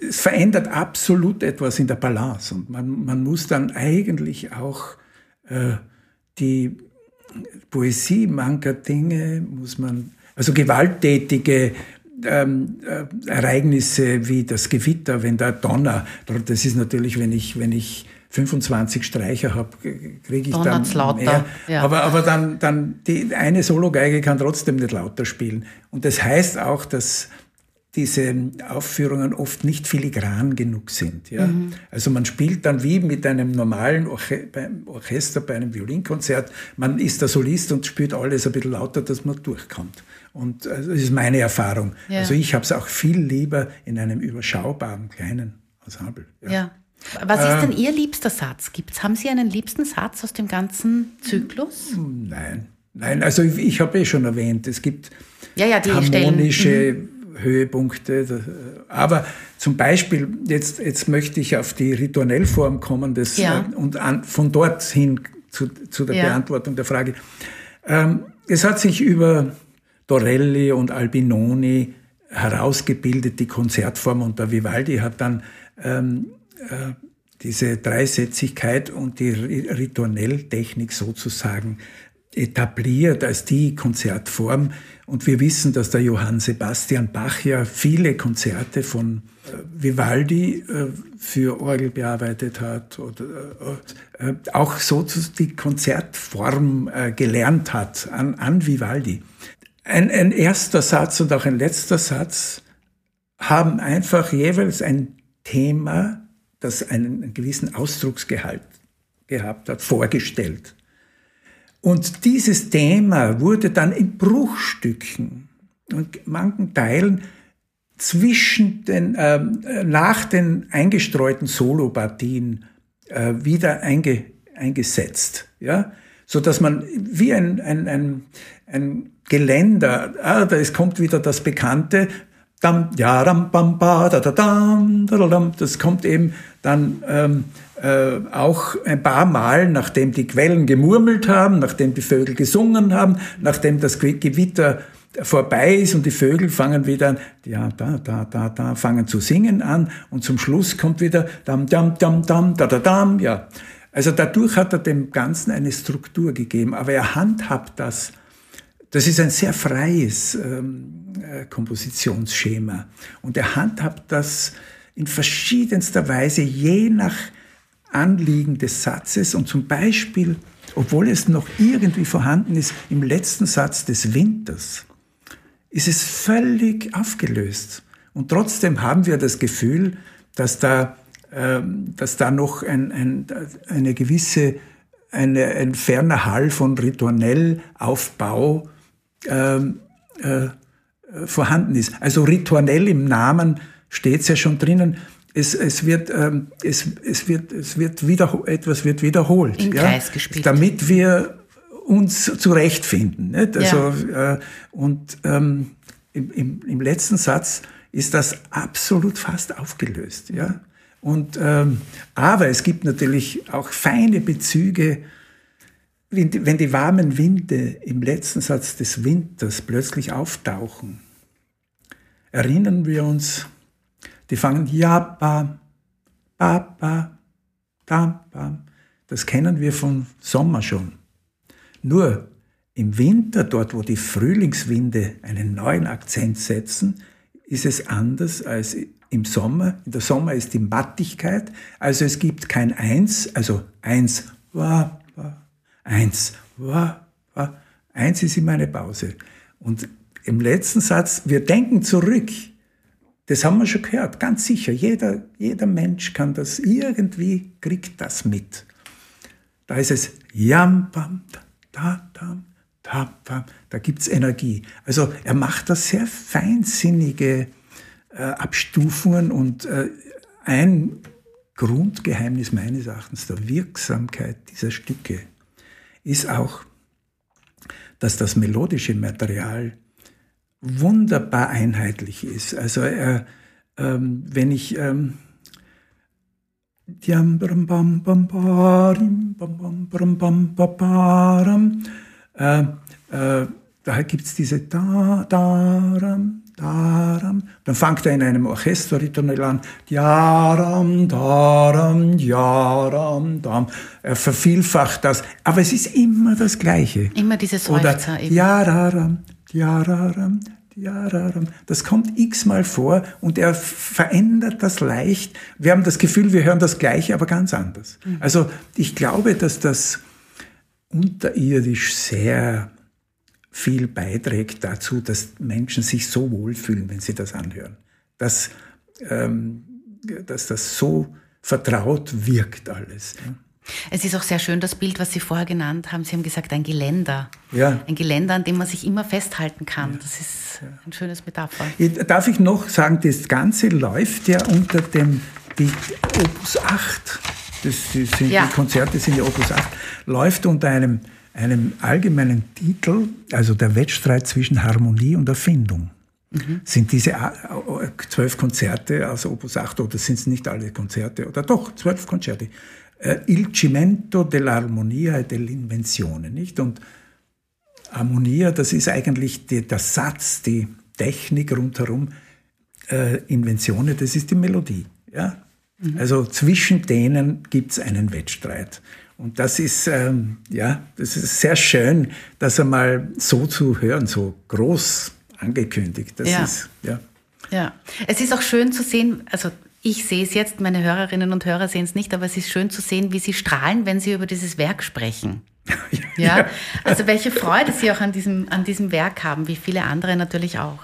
es verändert absolut etwas in der Balance und man, man muss dann eigentlich auch äh, die Poesie mancher Dinge muss man, also gewalttätige ähm, äh, Ereignisse wie das Gewitter, wenn der Donner, das ist natürlich, wenn ich, wenn ich 25 Streicher habe, kriege ich dann mehr. Ja. Aber, aber dann, dann die eine Sologeige kann trotzdem nicht lauter spielen. Und das heißt auch, dass diese Aufführungen oft nicht filigran genug sind. Ja? Mhm. Also man spielt dann wie mit einem normalen Orche Orchester bei einem Violinkonzert. Man ist der Solist und spielt alles ein bisschen lauter, dass man durchkommt. Und äh, das ist meine Erfahrung. Ja. Also ich habe es auch viel lieber in einem überschaubaren kleinen Ensemble. Ja. ja. Was ist denn äh, Ihr liebster Satz? Gibt's, haben Sie einen liebsten Satz aus dem ganzen Zyklus? Nein, nein. Also ich, ich habe eh schon erwähnt, es gibt ja, ja, harmonische mhm. Höhepunkte. Aber zum Beispiel, jetzt, jetzt möchte ich auf die Ritornellform kommen das, ja. Äh, und an, von dort hin zu, zu der ja. Beantwortung der Frage. Ähm, es hat sich über Dorelli und Albinoni herausgebildet, die Konzertform, und der Vivaldi hat dann ähm, äh, diese Dreisätzigkeit und die Ritornelltechnik sozusagen etabliert als die Konzertform, und wir wissen, dass der Johann Sebastian Bach ja viele Konzerte von äh, Vivaldi äh, für Orgel bearbeitet hat oder äh, auch so die Konzertform gelernt hat an, an Vivaldi. Ein, ein erster Satz und auch ein letzter Satz haben einfach jeweils ein Thema, das einen gewissen Ausdrucksgehalt gehabt hat, vorgestellt. Und dieses Thema wurde dann in Bruchstücken und manchen Teilen zwischen den, äh, nach den eingestreuten Solopartien äh, wieder einge, eingesetzt, ja, so dass man wie ein, ein, ein, ein Geländer, ah, da ist, kommt wieder das Bekannte, das kommt eben dann ähm, äh, auch ein paar Mal, nachdem die Quellen gemurmelt haben, nachdem die Vögel gesungen haben, nachdem das Gewitter vorbei ist und die Vögel fangen wieder an, ja, da, da, da, da, fangen zu singen an und zum Schluss kommt wieder dam, dam, dam, dam, da, da, dam, ja. Also dadurch hat er dem Ganzen eine Struktur gegeben, aber er handhabt das. Das ist ein sehr freies ähm, äh, Kompositionsschema und er handhabt das in verschiedenster Weise, je nach Anliegen des Satzes und zum Beispiel, obwohl es noch irgendwie vorhanden ist, im letzten Satz des Winters, ist es völlig aufgelöst. Und trotzdem haben wir das Gefühl, dass da ähm, dass da noch ein, ein, eine gewisse, eine, ein ferner Hall von Rituanellaufbau ähm, äh, vorhanden ist. Also Rituanell im Namen steht es ja schon drinnen. Es, es, wird, ähm, es, es wird, es wird wieder, etwas wird wiederholt. Im ja? Kreis gespielt. Damit wir uns zurechtfinden. Nicht? Also, ja. äh, und ähm, im, im, im letzten Satz ist das absolut fast aufgelöst. Ja? Und, ähm, aber es gibt natürlich auch feine Bezüge, wenn die, wenn die warmen Winde im letzten Satz des Winters plötzlich auftauchen. Erinnern wir uns, die fangen ja, ba, ba, ba, da, ba. Das kennen wir vom Sommer schon. Nur im Winter, dort wo die Frühlingswinde einen neuen Akzent setzen, ist es anders als im Sommer. In der Sommer ist die Mattigkeit, also es gibt kein Eins, also Eins, wa, wa, Eins, wa, wa. Eins ist immer eine Pause. Und im letzten Satz, wir denken zurück. Das haben wir schon gehört, ganz sicher. Jeder, jeder Mensch kann das irgendwie, kriegt das mit. Da ist es Yam, bam, da, da, da, da, da gibt es Energie. Also er macht da sehr feinsinnige äh, Abstufungen und äh, ein Grundgeheimnis meines Erachtens der Wirksamkeit dieser Stücke ist auch, dass das melodische Material wunderbar einheitlich ist. Also äh, ähm, wenn ich ähm, äh, äh, da gibt es diese da, daram, daram. Dann fängt er in einem Orchesterritornell an. Daram, daram, daram, dam. Er vervielfacht das. Aber es ist immer das Gleiche. Immer diese Seufzer Oder, eben. Das kommt x-mal vor und er verändert das leicht. Wir haben das Gefühl, wir hören das Gleiche, aber ganz anders. Mhm. Also ich glaube, dass das unterirdisch sehr viel beiträgt dazu, dass Menschen sich so wohlfühlen, wenn sie das anhören. Dass, ähm, dass das so vertraut wirkt alles. Es ist auch sehr schön, das Bild, was Sie vorher genannt haben. Sie haben gesagt, ein Geländer. Ja. Ein Geländer, an dem man sich immer festhalten kann. Das ist ein schönes Metapher. Darf ich noch sagen, das Ganze läuft ja unter dem die Opus 8. Das sind, ja. Die Konzerte sind ja Opus 8. Läuft unter einem, einem allgemeinen Titel, also der Wettstreit zwischen Harmonie und Erfindung. Mhm. Sind diese äh, zwölf Konzerte aus Opus 8 oder sind es nicht alle Konzerte? Oder doch, zwölf Konzerte äh, il cimento dell'armonia e dell'invenzione, nicht? Und Harmonia, das ist eigentlich die, der Satz, die Technik rundherum. Äh, Inventionen, das ist die Melodie. Ja? Mhm. Also zwischen denen gibt es einen Wettstreit. Und das ist, ähm, ja, das ist sehr schön, das einmal so zu hören, so groß angekündigt. Das ja. ist, ja. Ja, es ist auch schön zu sehen, also ich sehe es jetzt, meine Hörerinnen und Hörer sehen es nicht, aber es ist schön zu sehen, wie sie strahlen, wenn sie über dieses Werk sprechen. ja. ja, also welche Freude sie auch an diesem, an diesem Werk haben, wie viele andere natürlich auch.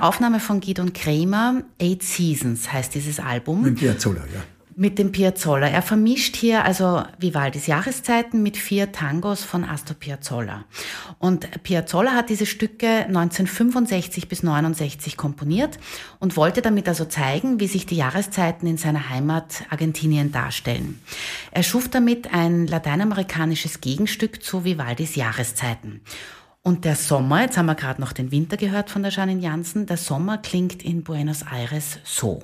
Eine Aufnahme von Gidon Kremer, Eight Seasons heißt dieses Album. Mit Piazzolla, ja. mit dem Piazzolla. Er vermischt hier also Vivaldis Jahreszeiten mit vier Tangos von Astor Piazzolla. Und Piazzolla hat diese Stücke 1965 bis 69 komponiert und wollte damit also zeigen, wie sich die Jahreszeiten in seiner Heimat Argentinien darstellen. Er schuf damit ein lateinamerikanisches Gegenstück zu Vivaldis Jahreszeiten. Und der Sommer, jetzt haben wir gerade noch den Winter gehört von der Janine Jansen, der Sommer klingt in Buenos Aires so.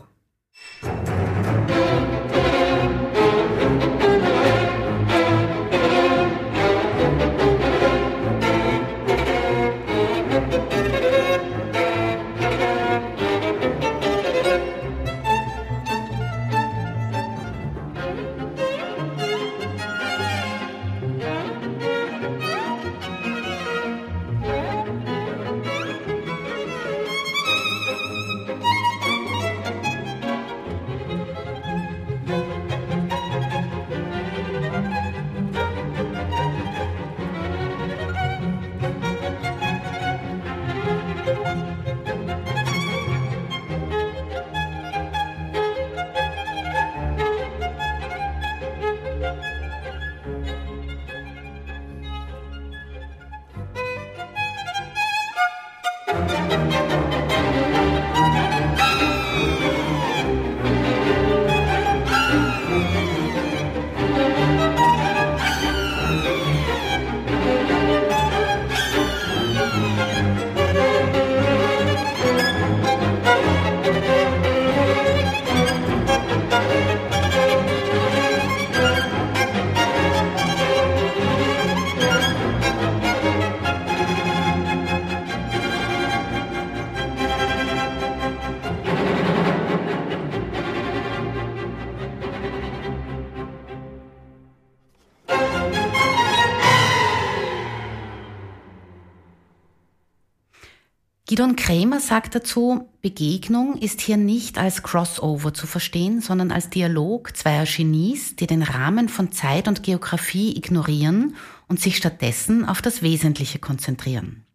Gidon Krämer sagt dazu, Begegnung ist hier nicht als Crossover zu verstehen, sondern als Dialog zweier Genies, die den Rahmen von Zeit und Geografie ignorieren und sich stattdessen auf das Wesentliche konzentrieren.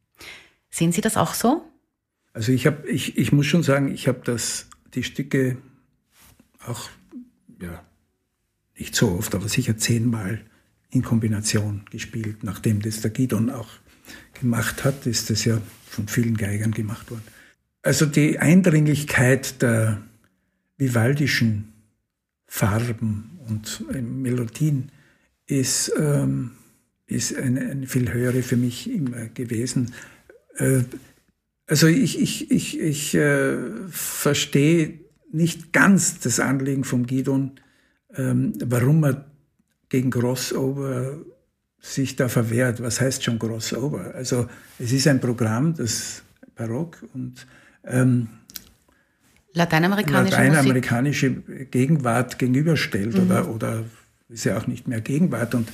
Sehen Sie das auch so? Also ich habe, ich, ich muss schon sagen, ich habe die Stücke auch, ja, nicht so oft, aber sicher zehnmal in Kombination gespielt, nachdem das der Gidon auch gemacht hat, ist das ja von vielen Geigern gemacht worden. Also die Eindringlichkeit der vivaldischen Farben und Melodien ist, ähm, ist eine, eine, viel höhere für mich immer gewesen. Äh, also ich, ich, ich, ich äh, verstehe nicht ganz das Anliegen von Gidon, ähm, warum er gegen Crossover sich da verwehrt. Was heißt schon Crossover? Also es ist ein Programm, das Barock und ähm, lateinamerikanische, lateinamerikanische Gegenwart gegenüberstellt mhm. oder, oder ist ja auch nicht mehr Gegenwart. Und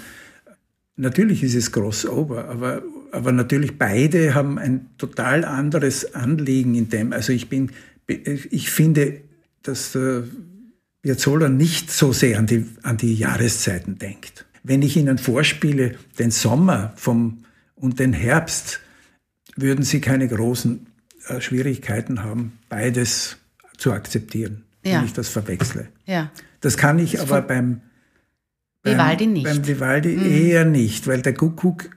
natürlich ist es Crossover, aber, aber natürlich beide haben ein total anderes Anliegen in dem. Also ich bin, ich finde, dass der Piazzolla nicht so sehr an die, an die Jahreszeiten denkt. Wenn ich Ihnen vorspiele den Sommer vom, und den Herbst, würden Sie keine großen äh, Schwierigkeiten haben, beides zu akzeptieren, ja. wenn ich das verwechsle. Ja. Das kann ich das aber beim, beim Vivaldi nicht. Beim Vivaldi mhm. eher nicht, weil der Kuckuck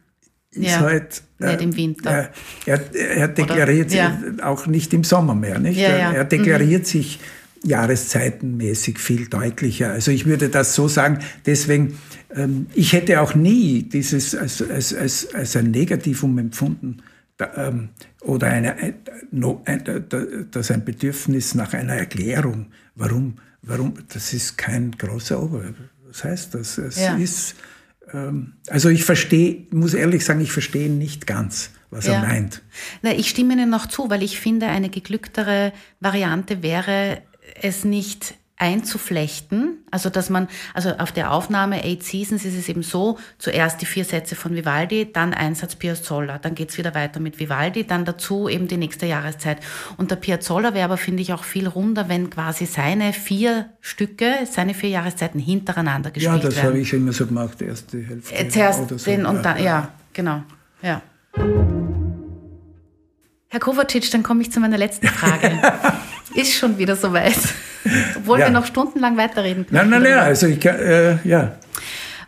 ist ja, halt. Äh, nicht im Winter. er, er, deklariert Oder, ja. auch nicht im Sommer mehr, nicht? Ja, er, er, deklariert mhm. sich jahreszeitenmäßig viel deutlicher. Also ich würde das so sagen, deswegen, ähm, ich hätte auch nie dieses als, als, als, als ein Negativum empfunden da, ähm, oder eine, ein, no, ein, das ein Bedürfnis nach einer Erklärung. Warum, warum, das ist kein großer Ober. Was heißt das? Es ja. ist, ähm, also ich verstehe, muss ehrlich sagen, ich verstehe nicht ganz was ja. er meint. Na, ich stimme Ihnen noch zu, weil ich finde, eine geglücktere Variante wäre, es nicht einzuflechten, also dass man, also auf der Aufnahme Eight Seasons ist es eben so, zuerst die vier Sätze von Vivaldi, dann ein Satz Piazzolla, dann geht's wieder weiter mit Vivaldi, dann dazu eben die nächste Jahreszeit. Und der Piazzolla wäre aber, finde ich, auch viel runder, wenn quasi seine vier Stücke, seine vier Jahreszeiten hintereinander gespielt werden. Ja, das habe ich immer so gemacht, erst die Hälfte. Äh, zuerst so. den und dann, ja, genau, ja. Herr Kovacic, dann komme ich zu meiner letzten Frage. Ist schon wieder soweit. Obwohl ja. wir noch stundenlang weiterreden können. Nein, nein, nein, also ich kann, äh, ja.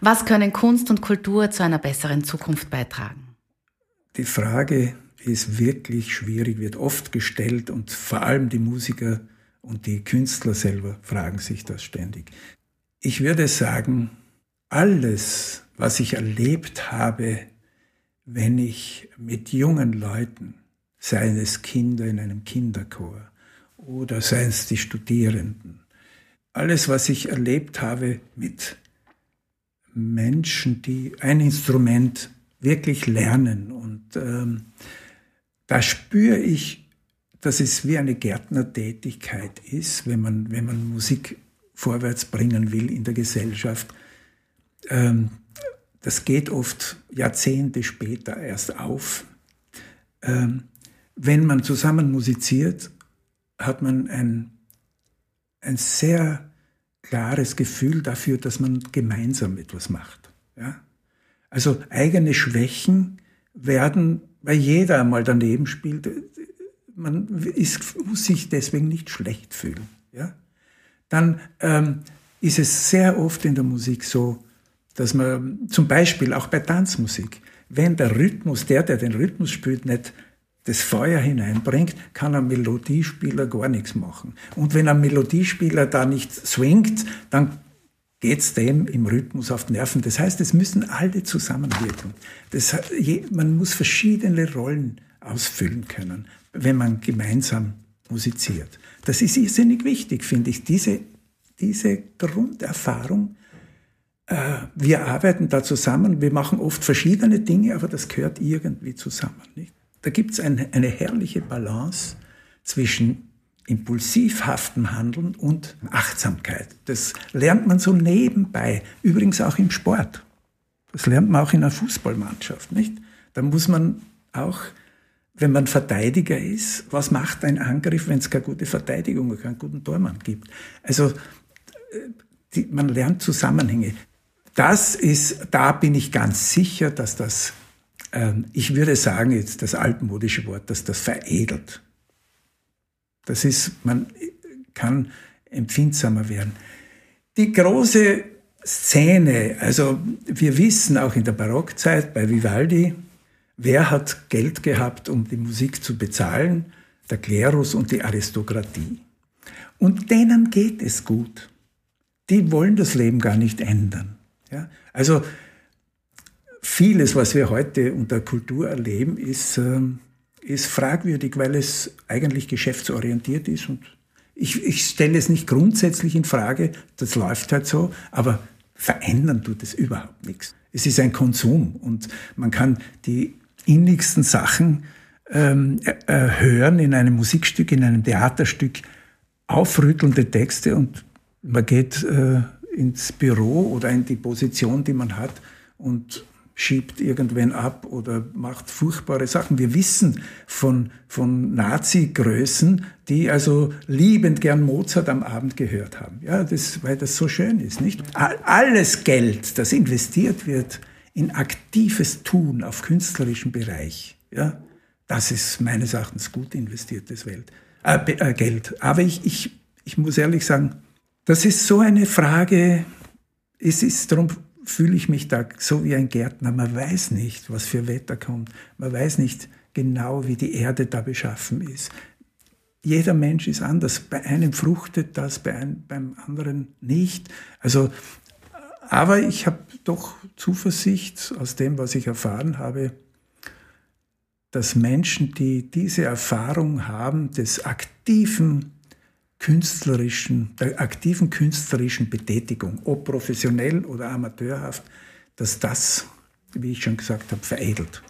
Was können Kunst und Kultur zu einer besseren Zukunft beitragen? Die Frage ist wirklich schwierig, wird oft gestellt und vor allem die Musiker und die Künstler selber fragen sich das ständig. Ich würde sagen, alles, was ich erlebt habe, wenn ich mit jungen Leuten, seien es Kinder in einem Kinderchor oder seien es die Studierenden, alles, was ich erlebt habe mit Menschen, die ein Instrument wirklich lernen und ähm, da spüre ich, dass es wie eine Gärtnertätigkeit ist, wenn man, wenn man Musik vorwärts bringen will in der Gesellschaft. Ähm, das geht oft Jahrzehnte später erst auf. Ähm, wenn man zusammen musiziert, hat man ein, ein sehr klares Gefühl dafür, dass man gemeinsam etwas macht. Ja? Also eigene Schwächen werden weil jeder einmal daneben spielt, man ist, muss sich deswegen nicht schlecht fühlen. Ja? Dann ähm, ist es sehr oft in der Musik so, dass man zum Beispiel auch bei Tanzmusik, wenn der Rhythmus, der, der den Rhythmus spielt, nicht das Feuer hineinbringt, kann ein Melodiespieler gar nichts machen. Und wenn ein Melodiespieler da nicht swingt, dann geht es dem im Rhythmus auf die Nerven. Das heißt, es müssen alle zusammenwirken. Das, man muss verschiedene Rollen ausfüllen können, wenn man gemeinsam musiziert. Das ist irrsinnig wichtig, finde ich, diese, diese Grunderfahrung. Äh, wir arbeiten da zusammen, wir machen oft verschiedene Dinge, aber das gehört irgendwie zusammen. Nicht? Da gibt es eine, eine herrliche Balance zwischen impulsivhaftem Handeln und Achtsamkeit. Das lernt man so nebenbei, übrigens auch im Sport. Das lernt man auch in einer Fußballmannschaft, nicht? Da muss man auch, wenn man Verteidiger ist, was macht ein Angriff, wenn es keine gute Verteidigung oder keinen guten Tormann gibt? Also die, man lernt Zusammenhänge. Das ist, da bin ich ganz sicher, dass das, ich würde sagen jetzt das altmodische Wort, dass das veredelt. Das ist, man kann empfindsamer werden. Die große Szene, also wir wissen auch in der Barockzeit bei Vivaldi, wer hat Geld gehabt, um die Musik zu bezahlen? Der Klerus und die Aristokratie. Und denen geht es gut. Die wollen das Leben gar nicht ändern. Ja? Also vieles, was wir heute unter Kultur erleben, ist ähm, ist fragwürdig, weil es eigentlich geschäftsorientiert ist und ich, ich stelle es nicht grundsätzlich in Frage, das läuft halt so, aber verändern tut es überhaupt nichts. Es ist ein Konsum und man kann die innigsten Sachen ähm, äh, hören in einem Musikstück, in einem Theaterstück, aufrüttelnde Texte und man geht äh, ins Büro oder in die Position, die man hat und schiebt irgendwen ab oder macht furchtbare Sachen. Wir wissen von, von Nazi-Größen, die also liebend gern Mozart am Abend gehört haben. Ja, das, weil das so schön ist, nicht? Alles Geld, das investiert wird in aktives Tun auf künstlerischem Bereich, ja, das ist meines Erachtens gut investiertes Welt, äh, äh, Geld. Aber ich, ich, ich muss ehrlich sagen, das ist so eine Frage, es ist darum fühle ich mich da so wie ein Gärtner. Man weiß nicht, was für Wetter kommt. Man weiß nicht genau, wie die Erde da beschaffen ist. Jeder Mensch ist anders. Bei einem fruchtet das, bei einem, beim anderen nicht. Also, aber ich habe doch Zuversicht aus dem, was ich erfahren habe, dass Menschen, die diese Erfahrung haben des aktiven künstlerischen, der aktiven künstlerischen Betätigung, ob professionell oder amateurhaft, dass das, wie ich schon gesagt habe, veredelt.